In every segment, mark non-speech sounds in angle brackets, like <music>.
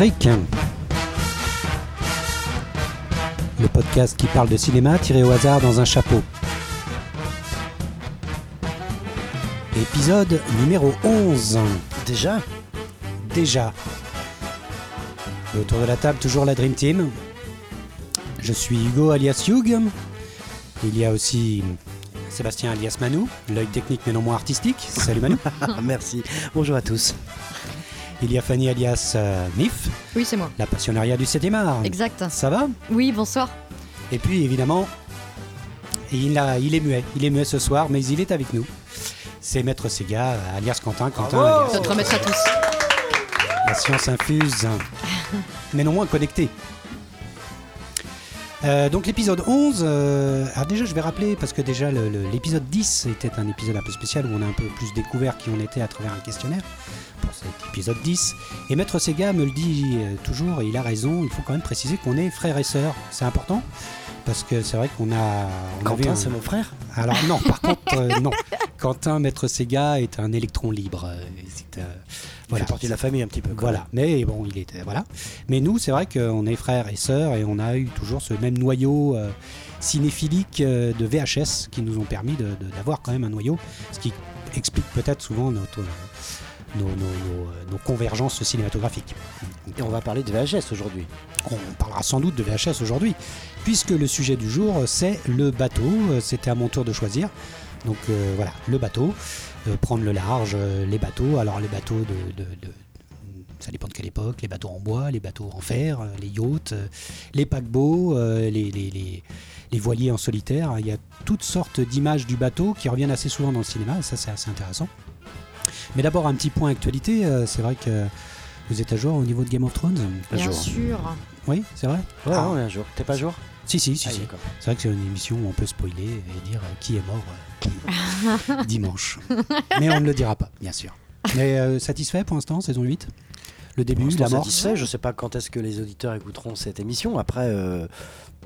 Le podcast qui parle de cinéma tiré au hasard dans un chapeau. Épisode numéro 11. Déjà? Déjà. Et autour de la table, toujours la Dream Team. Je suis Hugo alias Hugh. Il y a aussi Sébastien alias Manu, l'œil technique mais non moins artistique. Salut Manu. <laughs> Merci. Bonjour à tous. Il y a Fanny alias euh, Mif, Oui, c'est moi. la passionnariat du 7 art. Exact. Ça va? Oui, bonsoir. Et puis évidemment, il, a, il est muet. Il est muet ce soir, mais il est avec nous. C'est Maître Sega, alias Quentin. Quentin, alias- Notre maître à tous. la science infuse, <laughs> mais non moins connectée. Euh, donc l'épisode 11, euh, alors déjà je vais rappeler, parce que déjà l'épisode 10 était un épisode un peu spécial où on a un peu plus découvert qui on était à travers un questionnaire épisode 10. Et Maître Sega me le dit euh, toujours, et il a raison, il faut quand même préciser qu'on est frères et sœurs, c'est important, parce que c'est vrai qu'on a... on Quentin, un- c'est mon frère alors non, par contre, euh, non. Quentin, maître Sega, est un électron libre. euh, c'est, euh, Il voilà. fait partie de la famille un petit peu. Voilà, mais bon, il était voilà. Mais nous, c'est vrai qu'on est frères et sœurs et on a eu toujours ce même noyau euh, cinéphilique de VHS qui nous ont permis de- de- d'avoir quand même un noyau, ce qui explique peut-être souvent notre, nos, nos- nos, euh, nos convergences cinématographiques. Et on va parler de VHS aujourd'hui. On parlera sans doute de VHS aujourd'hui, puisque le sujet du jour, euh, c'est le bateau. Euh, C'était à mon tour de choisir. Donc euh, voilà, le bateau, euh, prendre le large, euh, les bateaux. Alors les bateaux de, de- de- ça dépend de quelle époque, les bateaux en bois, les bateaux en fer, les yachts, les paquebots, les, les- les- les voiliers en solitaire. Il y a toutes sortes d'images du bateau qui reviennent assez souvent dans le cinéma, ça c'est assez intéressant. Mais d'abord un petit point actualité, euh, c'est vrai que vous êtes à jour au niveau de Game of Thrones Un Bien jour. sûr. Oui, c'est vrai Ouais, Ah. ouais, un jour. T'es pas jour Si, si, si. Ah, si. C'est vrai que c'est une émission où on peut spoiler et dire euh, qui est mort euh, qui- <laughs> dimanche. Mais on ne le dira pas, bien sûr. Mais euh, satisfait pour l'instant, saison 8 Le début, la mort? satisfait. Je sais pas quand est-ce que les auditeurs écouteront cette émission. Après, euh,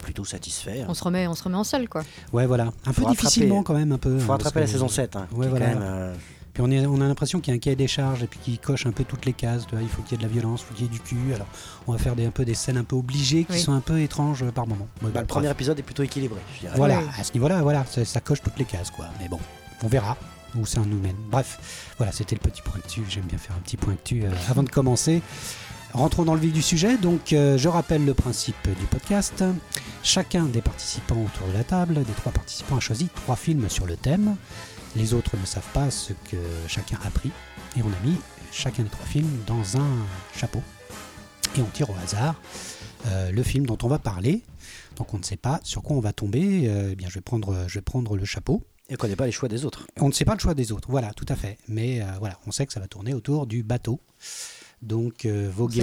plutôt satisfait. On se remet, on se remet en selle, quoi. Ouais, voilà. Un peu difficilement quand même, un peu. Faut hein, rattraper la saison 7. Hein, Ouais, qui est voilà. quand même, euh, Puis on, est, on a l'impression qu'il y a un cahier des charges et puis qu'il coche un peu toutes les cases. vois, il faut qu'il y ait de la violence, il faut qu'il y ait du cul. Alors on va faire des, un peu des scènes un peu obligées qui Oui. sont un peu étranges euh, par moment. Bah, bon, le premier bref. épisode est plutôt équilibré, je dirais. Voilà, Oui. à ce niveau-là, voilà, ça, ça coche toutes les cases, quoi. Mais bon, on verra où ça nous mène. Bref, voilà, c'était le petit point actu. J'aime bien faire un petit point actu euh, avant de commencer. Rentrons dans le vif du sujet. Donc, euh, je rappelle le principe du podcast. Chacun des participants autour de la table, des trois participants, a choisi trois films sur le thème. Les autres ne savent pas ce que chacun a pris. Et on a mis chacun des trois films dans un chapeau. Et on tire au hasard euh, le film dont on va parler. Donc on ne sait pas sur quoi on va tomber. Euh, eh bien, je vais prendre, je vais prendre le chapeau. Et on connaît pas les choix des autres. On ne sait pas le choix des autres. Voilà, tout à fait. Mais euh, voilà, on sait que ça va tourner autour du bateau. Donc euh, va voguer.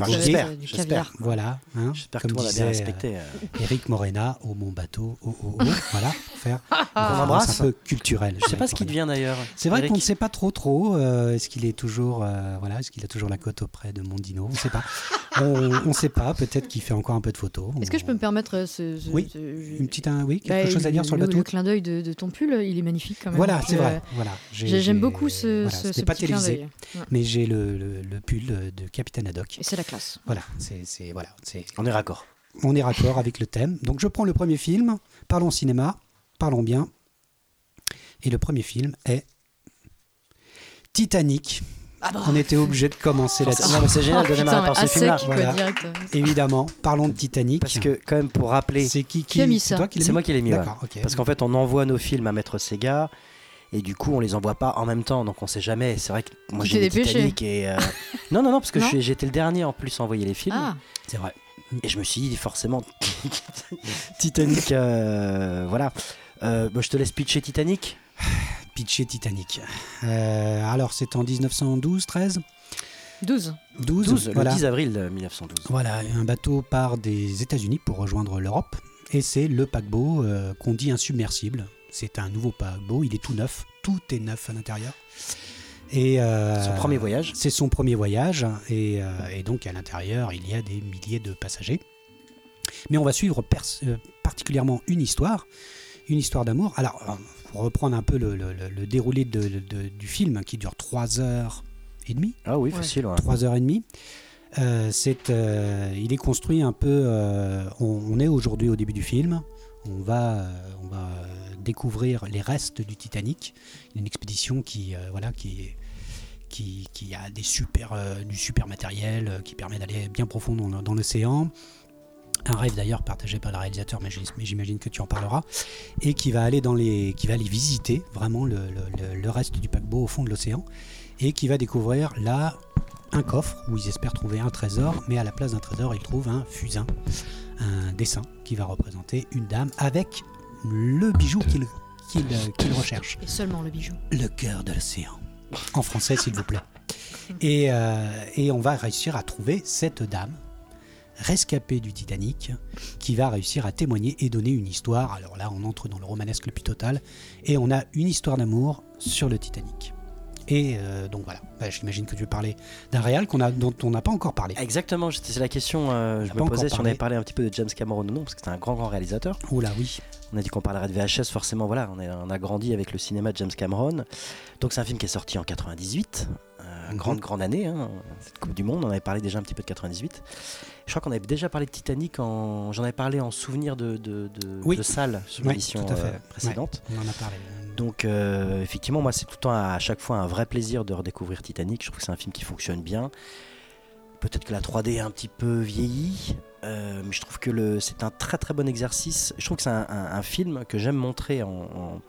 j'espère. Voilà. hein, J'espère que comme tout le monde a disait bien euh, respecté. euh. Eric Morena, au mon bateau, oh, oh, oh. voilà, faire une On référence embrasse. un peu culturelle. Je sais pas ce qu'il devient d'ailleurs. C'est vrai qu'on ne sait pas trop trop. euh, est-ce qu'il est toujours, euh, voilà, est-ce qu'il a toujours la cote auprès de Mondino On ne sait pas. <laughs> on ne sait pas. Peut-être qu'il fait encore un peu de photos. Est-ce que je peux me permettre euh, ce, ce- Oui, ce- une petite, un- oui, quelque Bah, chose à dire sur le bateau Le clin d'œil de, de ton pull, il est magnifique quand même. Voilà, c'est euh, vrai. Voilà, J'aime j'ai- beaucoup ce, ce, pas télévisé, mais j'ai le pull de Capitaine Haddock. Et c'est la classe. Voilà, c'est c'est- voilà, c'est On est raccord. on est raccord avec le thème. Donc je prends le premier film. Parlons cinéma, parlons bien. Et le premier film est Titanic. Ah bah. On était obligé de commencer là-dessus. Non, mais c'est génial de Oh, démarrer par ce à film-là. Voilà. Évidemment, parlons de Titanic. Parce que, quand même, pour rappeler, c'est qui Qui a mis c'est ça toi qui l'as c'est mis moi qui l'ai mis. ouais. D'accord. Parce qu'en fait, on envoie nos films à Maître Sega. Et du coup, on les envoie pas en même temps, donc on sait jamais. C'est vrai que moi j'ai dépêché. Titanic et euh, <laughs> non non non parce que j'étais le dernier en plus à envoyer les films Ah, c'est vrai. et je me suis dit forcément <laughs> Titanic euh, voilà. Euh, bah, je te laisse pitcher Titanic. <sighs> Pitché Titanic. Euh, alors c'est en 1912, 13 12. 12, 12, voilà. le 10 avril euh, 1912. Voilà, un bateau part des États-Unis pour rejoindre l'Europe. Et c'est le paquebot euh, qu'on dit insubmersible. C'est un nouveau paquebot, il est tout neuf. Tout est neuf à l'intérieur. Et euh, Son premier voyage. C'est son premier voyage. Et, euh, et donc à l'intérieur, il y a des milliers de passagers. Mais on va suivre pers- euh, particulièrement une histoire. Une histoire d'amour. Alors, pour reprendre un peu le, le- le- le déroulé de- de- du film, qui dure 3 heures et demie. Ah oui, Ouais. facile. ouais. 3 heures et demie. Euh, c'est, euh, il est construit un peu. euh, on, on est aujourd'hui au début du film. On va, découvrir les restes du Titanic. Une expédition qui, euh, voilà, qui, a des super, euh, du super matériel euh, qui permet d'aller bien profond dans, l'océan. Un rêve d'ailleurs partagé par le réalisateur, mais j'im- mais j'imagine que tu en parleras, et qui va aller dans les, qui va visiter vraiment le- le reste du paquebot au fond de l'océan, et qui va découvrir là un coffre où ils espèrent trouver un trésor, mais à la place d'un trésor, ils trouvent un fusain, un dessin qui va représenter une dame avec le bijou qu'il euh, qu'il recherche. Et seulement le bijou. Le cœur de l'océan. En français, s'il vous plaît. Et, euh, et on va réussir à trouver cette dame rescapée du Titanic qui va réussir à témoigner et donner une histoire. Alors là, on entre dans le romanesque le plus total et on a une histoire d'amour sur le Titanic. Et euh, donc voilà, Bah, j'imagine que tu veux parler d'un réal qu'on a, dont on n'a pas encore parlé. Exactement, c'est la question euh, je me posais si on avait parlé un petit peu de James Cameron ou non, parce que c'est un grand grand réalisateur. Oh là oui, On a dit qu'on parlerait de VHS, forcément, voilà, on, est- on a grandi avec le cinéma de James Cameron. Donc c'est un film qui est sorti en 98, euh, Mhm. grande grande année, hein, cette Coupe du Monde, on avait parlé déjà un petit peu de 98. Je crois qu'on avait déjà parlé de Titanic, en... j'en avais parlé en souvenir de, de, de, Oui. de salle sur Oui, à fait. euh, précédente. on en a parlé. Donc euh, effectivement, moi c'est tout le temps à chaque fois un vrai plaisir de redécouvrir Titanic. Je trouve que c'est un film qui fonctionne bien. Peut-être que la 3D est un petit peu vieillie, euh, mais je trouve que c'est un très très bon exercice. Je trouve que c'est un, un- un film que j'aime montrer en, en-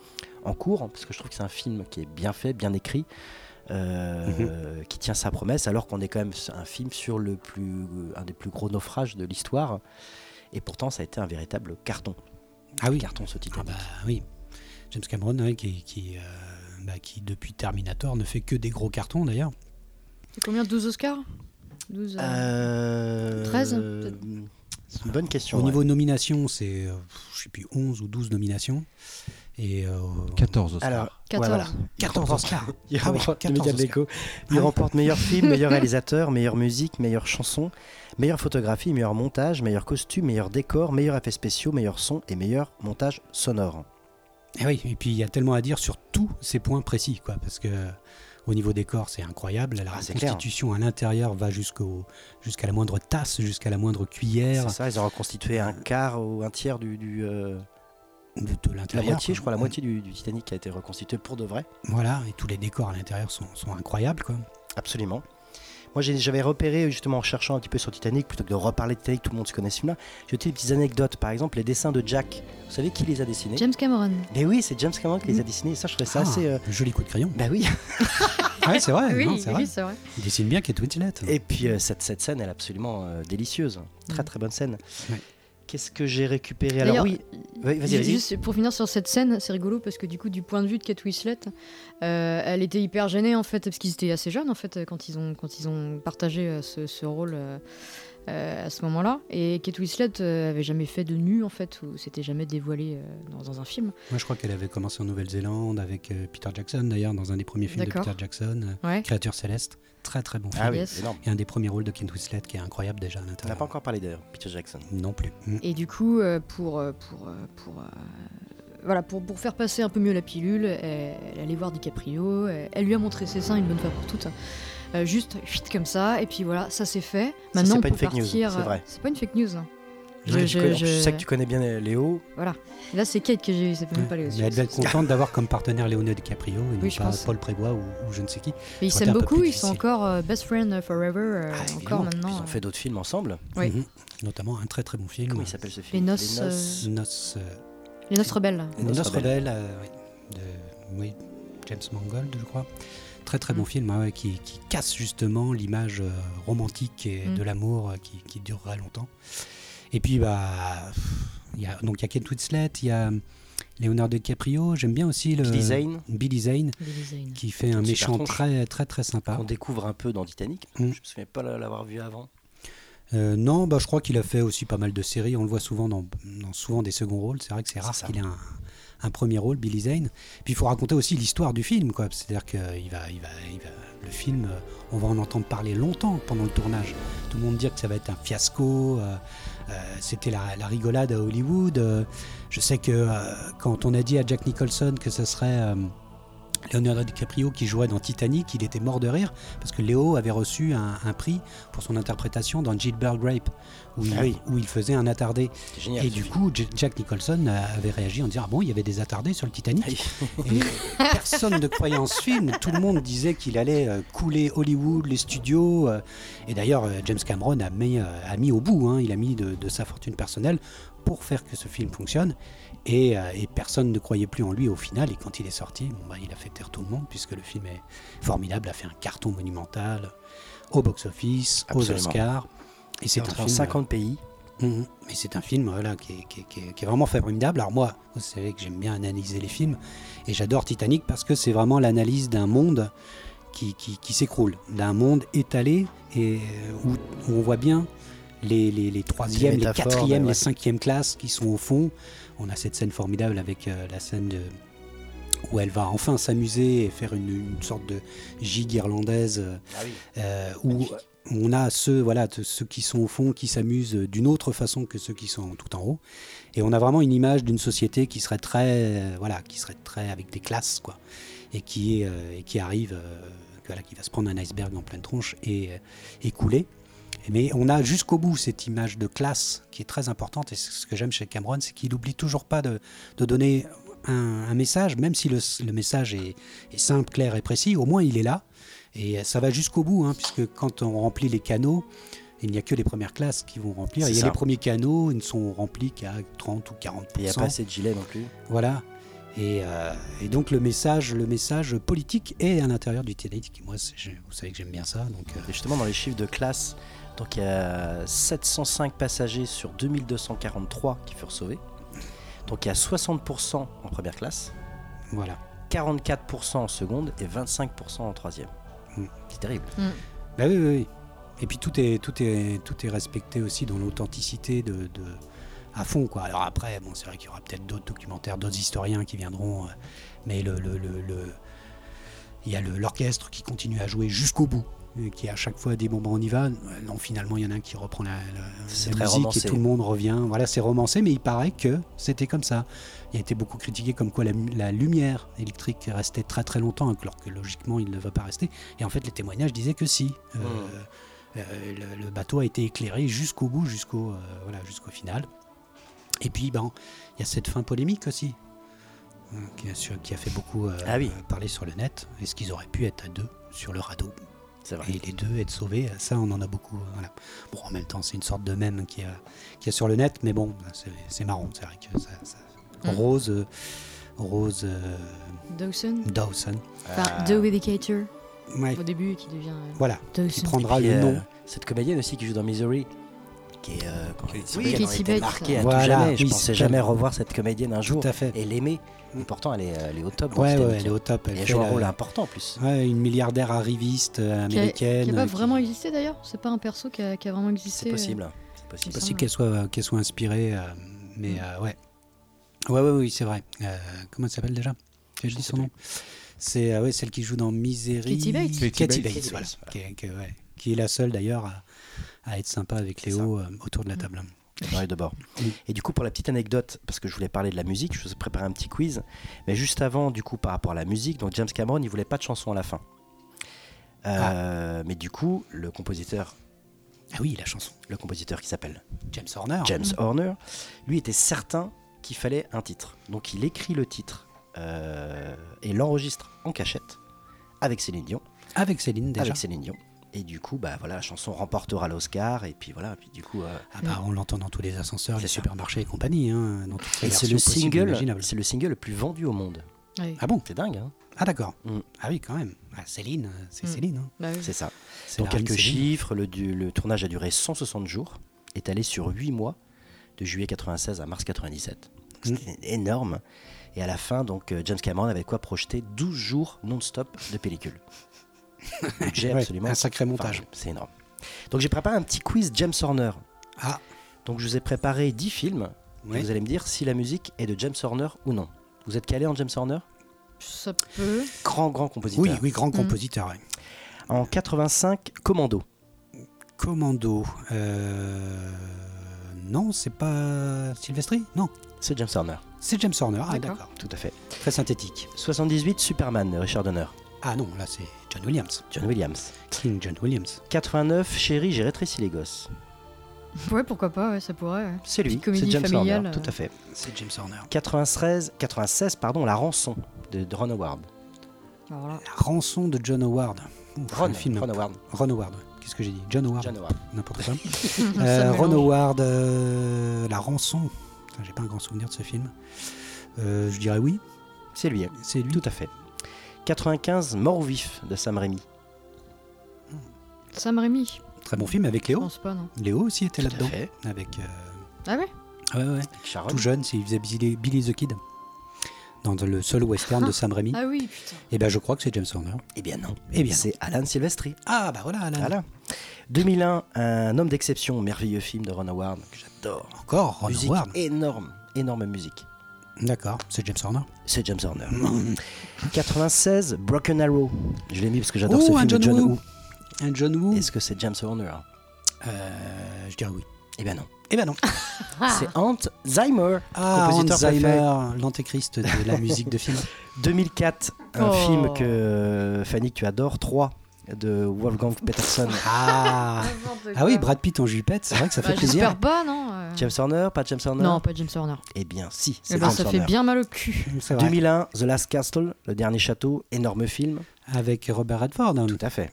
en cours, parce que je trouve que c'est un film qui est bien fait, bien écrit, euh, qui tient sa promesse, alors qu'on est quand même un film sur le plus, un des plus gros naufrages de l'histoire. Et pourtant, ça a été un véritable carton. Ah oui, Carton ce Ah Titanic. bah oui. James Cameron, ouais, qui, qui, euh, bah, qui, depuis Terminator ne fait que des gros cartons d'ailleurs. C'est combien 12 Oscars? 12, euh, Euh, 13, euh, peut-être C'est une bonne question. Au ouais. niveau nomination, c'est euh, je sais plus 11 ou 12 nominations. Et euh, 14 Oscars. Alors, ouais, 14. voilà. 14 <laughs> Oscars. Il Ah oui, remporte, 14 Miguel Oscars. Il Ah remporte meilleur <laughs> film, meilleur réalisateur, meilleure musique, meilleure chanson, meilleure photographie, meilleur montage, meilleur costume, meilleur décor, meilleur effets spéciaux, meilleur son et meilleur montage sonore. Et oui, et puis il y a tellement à dire sur tous ces points précis, quoi, parce que au niveau décor, c'est incroyable. La Ah, clair. reconstitution à l'intérieur va jusqu'au jusqu'à la moindre tasse, jusqu'à la moindre cuillère C'est ça, ils ont reconstitué un quart ou un tiers du, du, euh, de, de la l'intérieur. moitié, quoi. je crois, la moitié du, du Titanic a été reconstitué pour de vrai. Voilà, et tous les décors à l'intérieur sont, sont incroyables, quoi. Absolument. Moi, j'avais repéré, justement, en cherchant un petit peu sur Titanic, plutôt que de reparler de Titanic, tout le monde se connaît ce film-là, j'ai noté des petites anecdotes. Par exemple, les dessins de Jack. Vous savez qui les a dessinés? James Cameron. Mais oui, c'est James Cameron qui les a dessinés. Et ça, je trouvais ça Ah, assez. euh, joli coup de crayon. Bah oui. <laughs> Ouais, c'est vrai. oui, non, c'est vrai. oui, vrai. Il dessine bien Kate Winslet. Et puis, euh, cette, cette scène, elle est absolument euh, délicieuse. Très, Mm. très bonne scène. Ouais. Qu'est-ce que j'ai récupéré Alors, oui. Oui, Vas-y, vas-y. Juste pour finir sur cette scène, c'est rigolo parce que du coup, du point de vue de Kate Winslet, euh, elle était hyper gênée en fait parce qu'ils étaient assez jeunes en fait quand ils ont quand ils ont partagé euh, ce, ce rôle euh, euh, à ce moment-là. Et Kate Winslet euh, avait jamais fait de nu en fait ou s'était jamais dévoilée euh, dans, dans un film. Moi, je crois qu'elle avait commencé en Nouvelle-Zélande avec euh, Peter Jackson, d'ailleurs, dans un des premiers films de. Peter Jackson, euh, Ouais. Créature céleste. Très très bon film. Ah oui, Yes. énorme. Et un des premiers rôles de Kate Winslet qui est incroyable déjà à On n'a l'intérieur. pas encore parlé d'ailleurs, Peter Jackson. Non plus. Mm. Et du coup, euh, pour euh, pour euh, pour euh, voilà, pour, pour faire passer un peu mieux la pilule, elle, elle allait voir DiCaprio, elle, elle lui a montré ses seins une bonne fois pour toutes. Euh, juste, vite comme ça, et puis voilà, ça c'est fait. Maintenant, c'est on pas peut une fake news, partir. c'est vrai. C'est pas une fake news. hein. Je, Je- je je- connais- je- je sais que tu connais bien Léo. Là, c'est Kate que j'ai eu, c'est même pas Mais elle devait être contente <laughs> d'avoir comme partenaire Leonardo DiCaprio et non Oui, je pas. Paul Prébois ou, ou je ne sais qui. Mais ils s'aiment beaucoup, ils sont encore euh, best friend forever, euh, Ah, encore maintenant. Ils ont fait d'autres films ensemble. Oui. Mhm. Notamment un très très bon film. Comment il s'appelle ce film? Les noces, Noces, Les Noces rebelles. Les Noces rebelles. oui, de oui, James Mangold, je crois. Très très bon Mm. film ouais, qui, qui casse justement l'image euh, romantique et Mm. de l'amour euh, qui, qui durera longtemps. Et puis bah, y a donc il y a Kate Winslet, il y a Leonardo DiCaprio. J'aime bien aussi le Billy Zane, Billy Zane, Billy Zane. qui fait un méchant tronche. très très très sympa. qu'on découvre un peu dans Titanic. Mm. Je me souviens pas l'avoir vu avant. Euh, non, bah, je crois qu'il a fait aussi pas mal de séries. On le voit souvent dans, dans souvent des seconds rôles. C'est vrai que c'est rare qu'il ait un, un premier rôle, Billy Zane. Puis il faut raconter aussi l'histoire du film, quoi. C'est-à-dire que va, le film, euh, on va en entendre parler longtemps pendant le tournage. Tout le monde dit que ça va être un fiasco. euh, euh, C'était la, la rigolade à Hollywood. euh, je sais que euh, quand on a dit à Jack Nicholson que ce serait euh, Leonardo DiCaprio qui jouait dans Titanic, il était mort de rire parce que Léo avait reçu un, un prix pour son interprétation dans Gilbert Grape, où il, Ah oui. où il faisait un attardé. Génial. Et du film. coup, Jack Nicholson euh, avait réagi en disant Ah bon, il y avait des attardés sur le Titanic. Et <laughs> personne ne croyait en ce film. Tout le monde disait qu'il allait euh, couler Hollywood, les studios. euh, et d'ailleurs, James Cameron a mis, a mis au bout, hein, il a mis de, de sa fortune personnelle pour faire que ce film fonctionne. Et, et personne ne croyait plus en lui au final. Et quand il est sorti, bon, bah, il a fait taire tout le monde puisque le film est formidable, a fait un carton monumental au box-office, aux. Oscars. Et c'est un film. 50 pays. Mais c'est un film voilà, qui, est, qui est- qui est- qui est vraiment formidable. Alors moi, vous savez que j'aime bien analyser les films et j'adore Titanic parce que c'est vraiment l'analyse d'un monde qui, s'écroule, d'un monde étalé et euh, où, où on voit bien les, les, les troisièmes, les quatrièmes, ouais. les cinquièmes classes qui sont au fond. On a cette scène formidable avec euh, la scène de, où elle va enfin s'amuser et faire une, une sorte de gigue irlandaise euh, Ah oui. euh, où on a ceux, voilà, ceux qui sont au fond qui s'amusent d'une autre façon que ceux qui sont tout en haut. Et on a vraiment une image d'une société qui serait très, euh, voilà, qui serait très avec des classes, quoi, et qui euh, et qui arrive, euh, voilà, qui va se prendre un iceberg en pleine tronche et, euh, couler. Mais on a jusqu'au bout cette image de classe qui est très importante. Et ce que j'aime chez Cameron, c'est qu'il n'oublie toujours pas de, donner un, message, même si le, message est simple, clair et précis. Au moins, il est là. Et ça va jusqu'au bout, hein, puisque quand on remplit les canaux, il n'y a que les premières classes qui vont remplir. Et les premiers canaux ils ne sont remplis qu'à 30 ou 40 Il n'y a pas assez de gilets non plus. Voilà. Et, euh, et donc le message, le message politique est à l'intérieur du Titanic. Moi, vous savez que j'aime bien ça. Donc, euh, Et justement, dans les chiffres de classe, donc il y a 705 passagers sur 2243 qui furent sauvés. Donc il y a 60% en première classe, voilà. 44% en seconde et 25% en troisième. Mm. C'est terrible. Bah oui, oui, oui. Et puis tout est, tout est, tout est respecté aussi dans l'authenticité de, de- à fond. Quoi. Alors après, bon, c'est vrai qu'il y aura peut-être d'autres documentaires, d'autres historiens qui viendront, euh, mais le, le, le- le- il y a l'orchestre qui continue à jouer jusqu'au bout. et Qui à chaque fois des moments on y va, Euh, non finalement il y en a un qui reprend la, la- musique romancé. et tout le monde revient. Voilà, c'est romancé, mais il paraît que c'était comme ça. Il a été beaucoup critiqué comme quoi la, la lumière électrique restait très très longtemps, alors que logiquement il ne va pas rester. Et en fait, les témoignages disaient que si. Euh, Mm. euh, le, le bateau a été éclairé jusqu'au bout, jusqu'au euh, voilà, jusqu'au final. Et puis, ben, il y a cette fin polémique aussi, euh, qui, a, sur- qui a fait beaucoup Ah oui. parler sur le net. Est-ce qu'ils auraient pu être à deux sur le radeau vrai. et les deux être sauvés Ça, on en a beaucoup. Voilà. Bon, en même temps, c'est une sorte de mème qui a, qui a sur le net, mais bon, c'est c'est marrant. C'est vrai que ça. ça- Mm. Rose, euh, Rose euh, Dawson. Dawson. Enfin, Ah. The Vindicator Ouais, au début qui devient euh, voilà. Qui Dawson. prendra Puis, le euh, nom. Cette comédienne aussi qui joue dans Misery, qui est, euh, quand- oui, été Bates. marquée à Voilà, tout jamais. Je oui, pensais jamais revoir cette comédienne un jour Tout à fait. et l'aimer. Et pourtant, elle est, elle est au top. Ouais, ouais, elle est au top. Elle joue un rôle important en plus. Ouais, une milliardaire arriviste Qui a- américaine. Qui n'a pas qui- vraiment existé d'ailleurs C'est pas un perso qui a, qui a vraiment existé. C'est possible. C'est C'est possible. possible qu'elle soit, qu'elle soit inspirée, euh, mais euh, ouais. Ouais, ouais, oui, c'est vrai. Euh, comment elle s'appelle déjà? J'ai dit son nom. C'est euh, ouais, celle qui joue dans Misery. Katie Bates. Katie, Katie Bates, Bates. voilà. Voilà. Qui, est, qui est- ouais, qui est la seule d'ailleurs à, à être sympa avec Léo euh, autour de la table. Deux bords. Oui. Et du coup, pour la petite anecdote, parce que je voulais parler de la musique, je vous ai préparé un petit quiz. Mais juste avant, du coup, par rapport à la musique, donc James Cameron, il voulait pas de chanson à la fin. Euh, Mais du coup, le compositeur, Ah oui, la chanson. le compositeur qui s'appelle James Horner. James Horner, lui était certain qu'il fallait un titre. Donc il écrit le titre euh, et l'enregistre en cachette avec Céline Dion. Avec Céline déjà. Avec Céline Dion. Et du coup, bah voilà, la chanson remportera l'Oscar. Et puis voilà, puis du coup, euh, Ah bah, on l'entend dans tous les ascenseurs, les ça. supermarchés et compagnie. Hein, dans et c'est le single, c'est le single le plus vendu au monde. Ah bon C'est dingue, hein Ah d'accord. Mm. Ah oui, quand même. Ah, Céline, euh, c'est Mm. Céline. hein. Bah oui. C'est ça. Donc quelques Céline. chiffres, le, du- le tournage a duré 160 jours, est allé sur 8 mois, de juillet 96 à mars 97. Donc, Mm. C'était énorme. Et à la fin, donc euh, James Cameron avait quoi projeter 12 jours non-stop de pellicule. <laughs> Budget Ouais, absolument. un sacré montage. Enfin, C'est énorme. Donc j'ai préparé un petit quiz James Horner. Ah, Donc je vous ai préparé 10 films. et. Vous allez me dire si la musique est de James Horner ou non. Vous êtes calé en James Horner? Ça peut. Grand, grand compositeur. oui, oui, grand Mm. compositeur. ouais. En 85, Commando. Commando. euh, Non, c'est pas Sylvestri Non. C'est James Horner. C'est James Horner. Ah, D'accord. Tout à fait. Très synthétique. 78, Superman, de Richard Donner. Ah non, là, c'est John Williams. John Williams. King John Williams. 89, Chérie, j'ai rétréci les gosses. Ouais, pourquoi pas, ouais, ça pourrait. ouais. C'est lui, c'est James familiale, Horner. Tout euh. à fait. C'est James Horner. 93, 96, pardon, La rançon de de Ron Howard. Là, La rançon de John Howard. Ouf, Ron, film. Ron Howard. Ron Howard. Qu'est-ce que j'ai dit John Howard. John Howard. N'importe quoi. <laughs> Euh, Ron. Howard, euh, La rançon. J'ai pas un grand souvenir de ce film. Euh, je dirais oui. C'est lui. C'est lui. tout à fait. 95, Mort ou vif de Sam Raimi. Sam Raimi. Très bon film avec Je Léo. pense pas, non. Léo aussi était Tout à là-dedans. fait. Avec. euh, Ah ouais ouais, ouais. Avec Sharon. Tout jeune, c'est- il faisait Billy, Billy the Kid. Dans le seul western de Sam Raimi. Ah oui, putain. Et ben je crois que c'est James Horner. Eh bien non. Eh bien. C'est Alan Silvestri. Ah bah voilà, Alan. Voilà. 2001, Un homme d'exception, merveilleux film de Ron Howard que j'adore. Encore Ron musique Howard. énorme, énorme musique. D'accord, c'est James Horner. C'est James Horner. <laughs> 96, Broken Arrow. Je l'ai mis parce que j'adore Oh, ce un film de John John Woo. Woo. Un John Woo. Est-ce que c'est James Horner? Euh, je dirais oui. Eh bien non. Eh ben non. <laughs> C'est Hans Zimmer, Ah, compositeur Hans Zimmer, préféré. l'antéchrist de la musique de film. <laughs> 2004, un Oh. film que Fanny que tu adores, 3 de Wolfgang Peterson. Ah, <laughs> ah oui, Brad Pitt en jupette, c'est vrai que ça fait Bah, plaisir. J'espère pas, non. euh. James Horner, pas James Horner Non, pas James Horner. Eh bien si, Eh c'est ben, James ça fait bien mal au cul. C'est vrai. 2001, The Last Castle, le dernier château, énorme film. Avec Robert Redford. Tout à fait.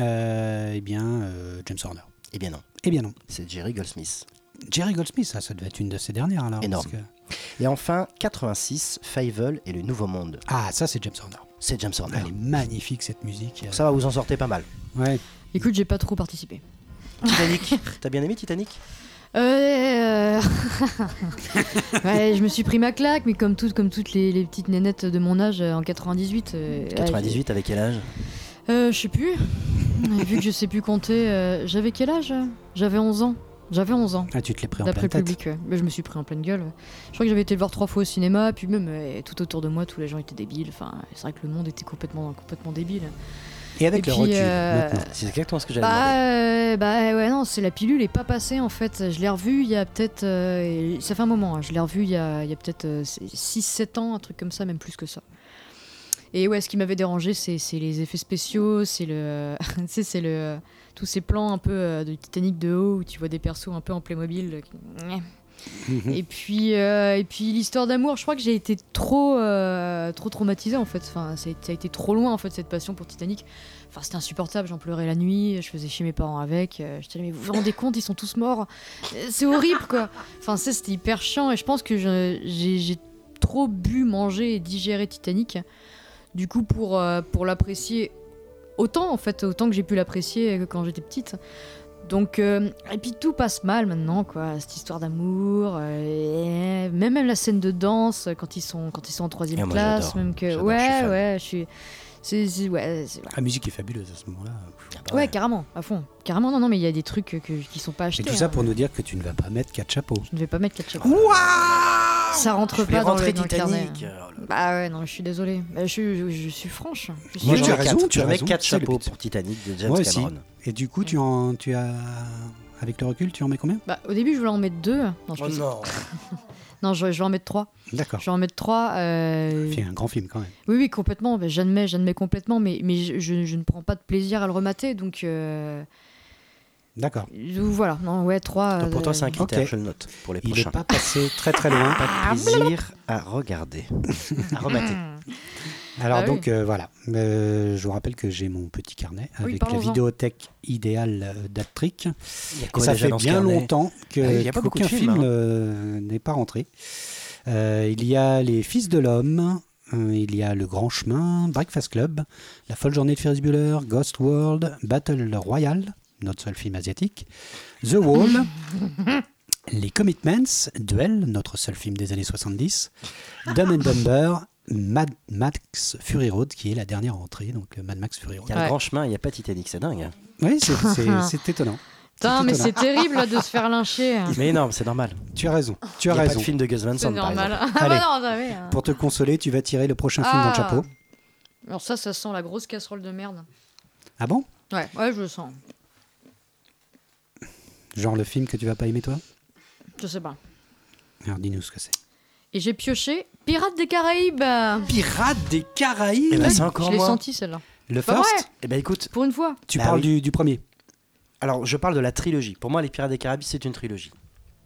Euh, eh bien, euh, James Horner. Eh bien non, Eh bien non. c'est Jerry Goldsmith. Jerry Goldsmith, ça, ça devait être une de ses dernières alors. Énorme. parce que- Et enfin, 86, Fievel et le Nouveau Monde. Ah, ça c'est James Horner. C'est James Horner. Elle est magnifique cette musique. Ça va, vous en sortez pas mal. Ouais. Écoute, j'ai pas trop participé. Titanic, t'as bien aimé Titanic? Euh... <laughs> ouais, je me suis pris ma claque, mais comme, toutes comme toutes les, les petites nénettes de mon âge euh, en 98. euh, ouais, 98, avec quel âge? Euh, Je sais plus. Vu que je sais plus compter, euh, j'avais quel âge? J'avais 11 ans. J'avais 11 ans. Ah, tu te l'es pris en D'après pleine le public, ouais. Mais je me suis pris en pleine gueule. ouais. Je crois que j'avais été le voir trois fois au cinéma, puis même euh, tout autour de moi, tous les gens étaient débiles. Enfin, c'est vrai que le monde était complètement, complètement débile. Et avec Et le puis, recul, euh, maintenant. C'est exactement ce que j'allais demander. Bah, euh, bah ouais, non, c'est la pilule est pas passée en fait. Je l'ai revu il y a peut-être. euh, et ça fait un moment, hein. je l'ai revu il y a, il y a peut-être 6-7 ans, un truc comme ça, même plus que ça. Et ouais, ce qui m'avait dérangé, c'est les effets spéciaux, c'est le. <laughs> c'est le. Tous ces plans un peu euh, de Titanic de haut où tu vois des persos un peu en Playmobil. <laughs> et puis, euh, et puis l'histoire d'amour, je crois que j'ai été trop, euh, trop traumatisée en fait. Enfin, ça a, été trop loin en fait cette passion pour Titanic. Enfin, c'était insupportable. J'en pleurais la nuit. Je faisais chier mes parents avec. Je disais mais vous vous rendez compte, ils sont tous morts. C'est horrible quoi. Enfin, ça c'était hyper chiant et je pense que j'ai trop bu, mangé et digéré Titanic. Du coup, pour, euh, pour l'apprécier autant en fait, autant que j'ai pu l'apprécier quand j'étais petite. Donc, euh, et puis tout passe mal maintenant, quoi. Cette histoire d'amour, euh, et même, même la scène de danse quand ils sont, quand ils sont en troisième Ah, moi, classe, même que, ouais, ouais, je suis, c'est, c'est- ouais, c'est- La musique est fabuleuse à ce moment-là. Ah bah ouais, carrément, à fond, carrément, non, non, mais il y a des trucs que, qui sont pas Et achetés. tout ça hein. pour nous dire que tu ne vas pas mettre quatre chapeaux. Je ne vais pas mettre quatre chapeaux. Ça rentre pas dans le, dans le carnet. Titanic. Oh. Bah ouais, non, je suis désolée. Bah, je, je, je suis franche. Je suis Moi, tu as ai raison, quatre. tu as raison, 4 c'est le chapeaux pour Titanic de James Moi aussi. Cameron. Et du coup, tu, en, tu as. Avec le recul, tu en mets combien? Bah, au début, je voulais en mettre deux. Non, je Oh non <laughs> non je, je vais en mettre trois. D'accord. Je vais en mettre trois. euh, C'est un grand film quand même. Oui, oui, complètement. Ben, J'admets, j'admets complètement, mais, mais je, je- je ne prends pas de plaisir à le remater, donc euh, D'accord. voilà. Non, ouais, trois. Donc pour toi, euh, c'est un critère, ok. je le note pour les Il n'est prochains. pas passé très très loin. Pas de plaisir à regarder, <laughs> à remater. Alors Ah oui. donc euh, voilà, Euh, je vous rappelle que j'ai mon petit carnet Oui, avec la vidéothèque idéale euh, quoi ça déjà fait bien longtemps que Ah oui, il y a pas beaucoup de qu'aucun films, film hein. euh, n'est pas rentré. Euh, il y a Les Fils de l'Homme, euh, il y a Le Grand Chemin, Breakfast Club, La Folle Journée de Ferris Bueller, Ghost World, Battle Royale, notre seul film asiatique, The Wall, <laughs> Les Commitments, Duel, notre seul film des années 70, Dumb and Dumber, Mad Max Fury Road, qui est la dernière entrée, donc euh, Mad Max Fury Road. Il y a le Ouais. grand chemin, il n'y a pas Titanic, c'est dingue. Oui, c'est- c'est <laughs> c'est étonnant. Putain, mais c'est terrible là, de se faire lyncher. Mais non, c'est normal. Tu as raison, tu Il as n'y a pas raison. de film de Gus Van C'est Sant, par normal. Ah Allez. bah non, t'avais, hein. Pour te consoler, tu vas tirer le prochain film dans le Ah. chapeau. Alors ça, ça sent la grosse casserole de merde. Ah bon? Ouais, ouais, je le sens. Genre le film que tu vas pas aimer toi Je sais pas. Alors dis-nous ce que c'est. Et j'ai pioché Pirates des Caraïbes. Pirates des Caraïbes Eh ben, c'est encore je l'ai moi. senti celle-là. Le Pas first vrai Eh ben écoute, Pour une fois. Tu Bah parles oui. du, du premier alors je parle de la trilogie. Pour moi, les Pirates des Caraïbes, c'est une trilogie.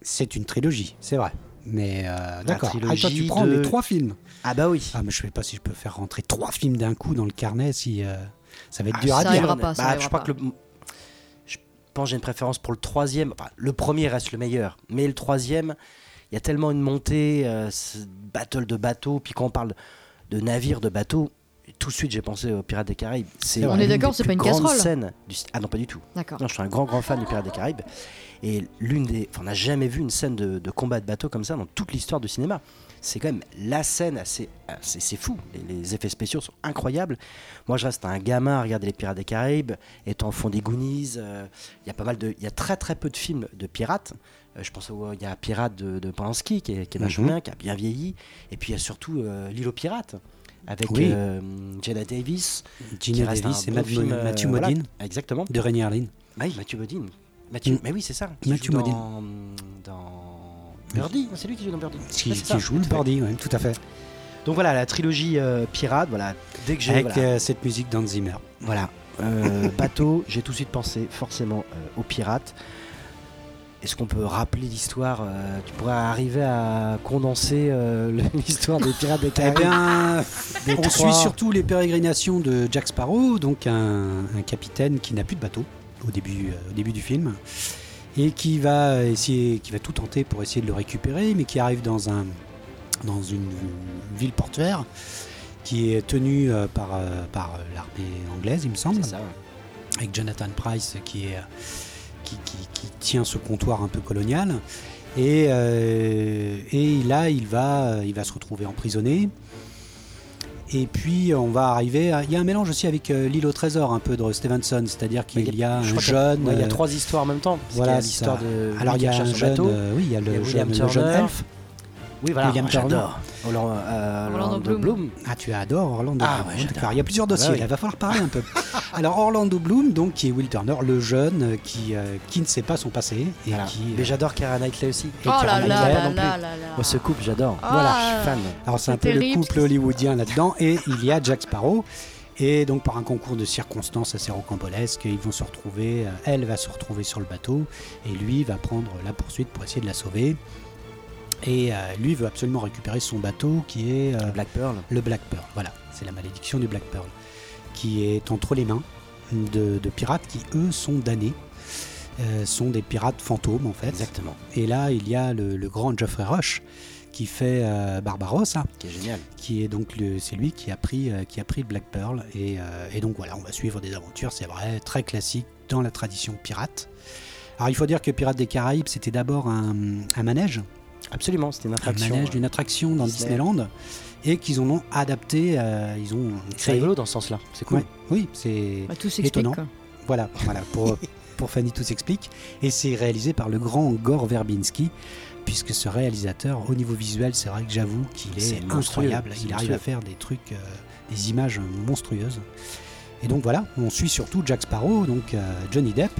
C'est une trilogie, c'est vrai. Mais euh, d'accord. Ah, toi, tu trilogie prends de- les trois films. Ah bah oui. Ah, mais je sais pas si je peux faire rentrer trois films d'un coup dans le carnet si euh, ça va être Ah, dur à ça dire. arrivera pas, ça Bah, arrivera je crois pas. que le- pense que j'ai une préférence pour le troisième. Enfin, le premier reste le meilleur, mais le troisième, il y a tellement une montée, euh, battle de bateaux. Puis quand on parle de navires, de bateaux, tout de suite j'ai pensé aux Pirates des Caraïbes. C'est On est d'accord, c'est pas une casserole. scènes du- Ah non, pas du tout. D'accord. Non, je suis un grand grand fan du Pirates des Caraïbes. Et l'une des, enfin, on n'a jamais vu une scène de, de combat de bateau comme ça dans toute l'histoire du cinéma. C'est quand même la scène assez, assez- c'est fou. Les, les effets spéciaux sont incroyables. Moi, je reste un gamin à regarder les Pirates des Caraïbes, étant au fond des Goonies. euh, Il y a pas mal de, il y a très très peu de films de pirates. Euh, je pense au, il y a Pirates de, de Polanski qui est, qui est vachement Mhm. bien, qui a bien vieilli. Et puis il y a surtout euh, L'île aux pirates avec Oui. euh, Jenna Davis. Gina Davis et film, euh, Matthew voilà. Modine Exactement. de Rainier Lynn. Ah oui, Mathieu Modine. Mathieu, Mm. mais oui, c'est ça. joue Modine. Dans, dans Birdie, c'est lui qui joue dans Birdie. Qui, qui joue le. Birdie, ouais, tout à fait. Donc voilà, la trilogie euh, pirate, voilà. Dès que j'ai Avec voilà, euh, cette musique d'Hans Zimmer. voilà, euh, <laughs> bateau, j'ai tout de suite pensé forcément aux pirates. Est-ce qu'on peut rappeler l'histoire Tu pourrais arriver à condenser <laughs> l'histoire des pirates des Eh Caraïbes bien, <laughs> des on trois- suit surtout les pérégrinations de Jack Sparrow, donc un, un capitaine qui n'a plus de bateau au début, au début du film, et qui va essayer, qui va tout tenter pour essayer de le récupérer, mais qui arrive dans un, dans une ville portuaire qui est tenue euh, par, euh, par l'armée anglaise, il me semble, C'est ça, ouais. avec Jonathan Price qui, est, qui, qui- qui tient ce comptoir un peu colonial. Et, euh, et là, il va, il va se retrouver emprisonné. Et puis, on va arriver. à- Il y a un mélange aussi avec euh, l'île au trésor, un peu de Stevenson, c'est-à-dire qu'il y a un jeune. il y a euh, trois histoires en même temps. voilà, l'histoire de. Alors, il y a un jeune. euh, oui, il y a le, jeune, Turner. elfe. Oui, voilà, William j'adore. Orlando, euh, Orlando Orlando Bloom. Bloom. Ah, tu adores Orlando Ah, Bloom. ouais. Il y a plusieurs Ah, bah dossiers, il va falloir parler un peu. <laughs> Alors, Orlando Bloom, donc, qui est Will Turner, le jeune euh, qui, euh, qui ne sait pas son passé. Et Voilà. qui, Mais euh, j'adore Keira Knightley aussi. et Oh qui là là là non plus. là là là. Moi, ce couple, j'adore. Ah. Voilà, je suis fan. Alors c'est un peu le couple hollywoodien là-dedans et il y a Jack Sparrow et donc par un concours de circonstances assez rocambolesques ils vont se retrouver, elle va se retrouver sur le bateau et lui va prendre la poursuite pour essayer de la sauver et euh, lui veut absolument récupérer son bateau qui est euh, Black Pearl. le Black Pearl, voilà. C'est la malédiction du Black Pearl qui est entre les mains de, de pirates qui eux sont damnés. Euh, sont des pirates fantômes en fait. Exactement. et là il y a le, le grand Geoffrey Rush qui fait euh, Barbarossa. Qui est génial. qui est donc le, c'est lui qui a pris euh, qui a pris le Black Pearl. Et, euh, et donc voilà on va suivre des aventures c'est vrai très classique dans la tradition pirate. Alors il faut dire que Pirates des Caraïbes c'était d'abord un, un manège Absolument, c'était une un attraction. manège euh, d'une attraction dans Disney. Disneyland et qu'ils en ont adapté euh, ils ont C'est rigolo dans ce sens-là. C'est cool. Ouais, oui c'est Bah. Étonnant. quoi. voilà voilà pour <laughs> pour Fanny tout s'explique et c'est réalisé par le grand Gore Verbinski puisque ce réalisateur au niveau visuel c'est vrai que j'avoue qu'il est, monstrueux, incroyable il arrive à faire des trucs euh, des images monstrueuses et donc voilà on suit surtout Jack Sparrow donc euh, Johnny Depp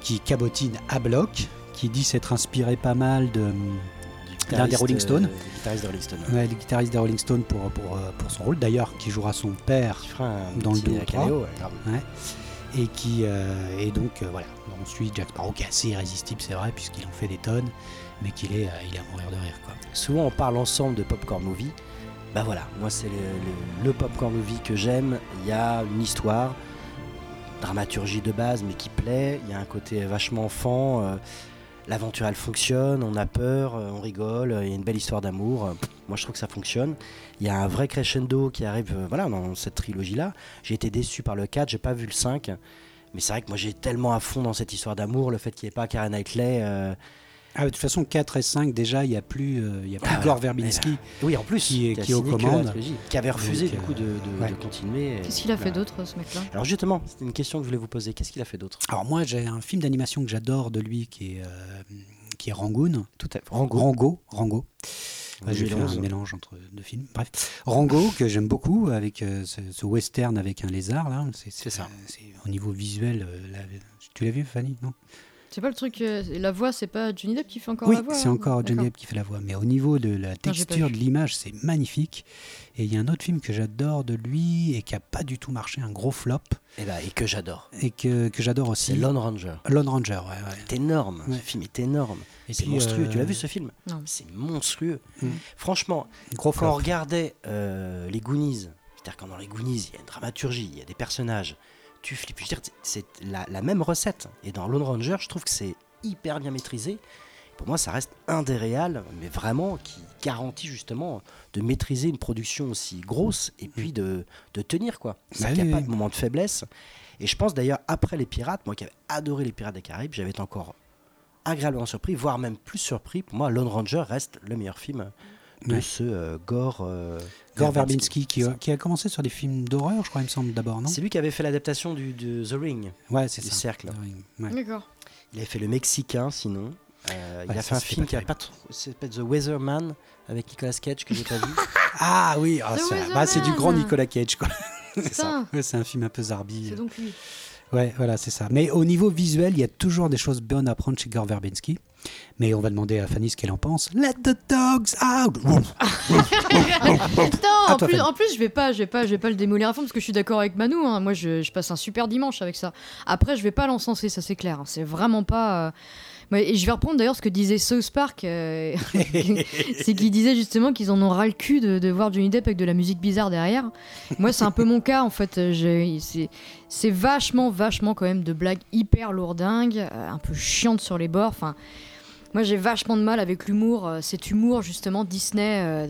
qui cabotine à bloc qui dit s'être inspiré pas mal de Du L'un des guitariste, Rolling Stones. euh, guitariste des Rolling Stones. ouais, le guitariste des Rolling Stones pour, pour, euh, pour son rôle d'ailleurs qui jouera son père Dans le petit deux ou trois. caméo, ouais, grave. et qui euh, et donc euh, voilà on suit Jack Sparrow qui est assez irrésistible c'est vrai puisqu'il en fait des tonnes mais qu'il est euh, il est à mourir de rire quoi Souvent, on parle ensemble de popcorn movie. Bah voilà, moi, c'est le, le- le popcorn movie que j'aime. Il y a une histoire, dramaturgie de base, mais qui plaît. Il y a un côté vachement enfant. L'aventure, elle fonctionne. On a peur, euh, on rigole. Il y a une belle histoire d'amour. euh, Moi, je trouve que ça fonctionne. Il y a un vrai crescendo qui arrive euh, dans cette trilogie-là. J'ai été déçu par le 4, j'ai pas vu le 5. Mais c'est vrai que moi, j'ai tellement à fond dans cette histoire d'amour. Le fait qu'il n'y ait pas Karen Knightley. Ah, de toute façon 4 et 5 déjà il y a plus euh, il y a plus Ah, Gore. Verbinski Oui, en plus, Qui qui est aux commandes. qui avait refusé Donc, du coup de, de- euh, ouais. de continuer. Qu'est-ce qu'il a fait d'autre, ce mec-là? Alors justement, c'était une question que je voulais vous poser. Qu'est-ce qu'il a fait d'autre? Alors moi j'ai un film d'animation que j'adore de lui qui est euh, qui est Rangoon Tout à fait. Rango. Rango Rango Un j'ai fait mélange. un mélange entre deux films bref Rango que j'aime beaucoup avec euh, ce, ce western avec un lézard là c'est C'est ça. c'est au niveau visuel euh, la- tu l'as vu Fanny? Non? C'est pas le truc. euh, la voix, c'est pas Johnny Depp qui fait encore Oui, la voix c'est hein encore Johnny. Depp qui fait la voix. Mais au niveau de la texture de l'image, c'est magnifique. Et il y a un autre film que j'adore de lui et qui a pas du tout marché, un gros flop, Et, là, et que j'adore. et que, que j'adore aussi. C'est Lone Ranger. Lone Ranger, ouais, ouais. C'est énorme. Ouais. Ce film est énorme. Et C'est monstrueux. euh, Tu l'as vu ce film Non. C'est monstrueux. Mm. Franchement, Gros quand on regardait euh, les Goonies, c'est-à-dire quand dans les Goonies, il y a une dramaturgie, il y a des personnages, tu flippes. Je veux dire, c'est la, la même recette. Et dans Lone Ranger, je trouve que c'est hyper bien maîtrisé. Pour moi, ça reste un des réals, mais vraiment qui garantit justement de maîtriser une production aussi grosse et puis de, de tenir quoi. Bah C'est qu'il n'y oui, a pas oui. de moment de faiblesse. Et je pense d'ailleurs après les pirates, moi qui avais adoré les pirates des Caraïbes, j'avais été encore agréablement surpris, voire même plus surpris. Pour moi, Lone Ranger reste le meilleur film de Ouais. ce euh, Gore. euh, Gore Verbinski, qui, a commencé sur des films d'horreur, je crois, il me semble d'abord, non? C'est lui qui avait fait l'adaptation du, de The Ring, Ouais, c'est du ça. cercle. Ouais. D'accord. Il avait fait le Mexicain, sinon. Euh, il a fait un film qui a pas trop. C'est s'appelle The Weatherman avec Nicolas Cage que j'ai pas vu. <laughs> Ah oui, ah, c'est bah, c'est du grand. Nicolas Cage, quoi. <laughs> C'est ça. C'est un film un peu zarbi. c'est donc lui. Ouais, voilà, c'est ça. Mais au niveau visuel, il y a toujours des choses bonnes à prendre chez Gore Verbinski. Mais on va demander à Fanny ce qu'elle en pense. Let the dogs out en, plus, Fanny. en plus, je vais pas, je vais pas, je vais pas le démolir à fond parce que je suis d'accord avec Manu. hein. Moi, je, je passe un super dimanche avec ça. Après, je vais pas l'encenser, ça c'est clair. hein. C'est vraiment pas. euh, et je vais reprendre d'ailleurs ce que disait South Park, euh, <laughs> c'est qu'il disait justement qu'ils en ont ras le cul de, voir Johnny Depp avec de la musique bizarre derrière. Moi, c'est un peu mon cas en fait. C'est, vachement, vachement quand même de blagues hyper lourdingues, euh, un peu chiantes sur les bords. Enfin. Moi, j'ai vachement de mal avec l'humour, euh, cet humour justement Disney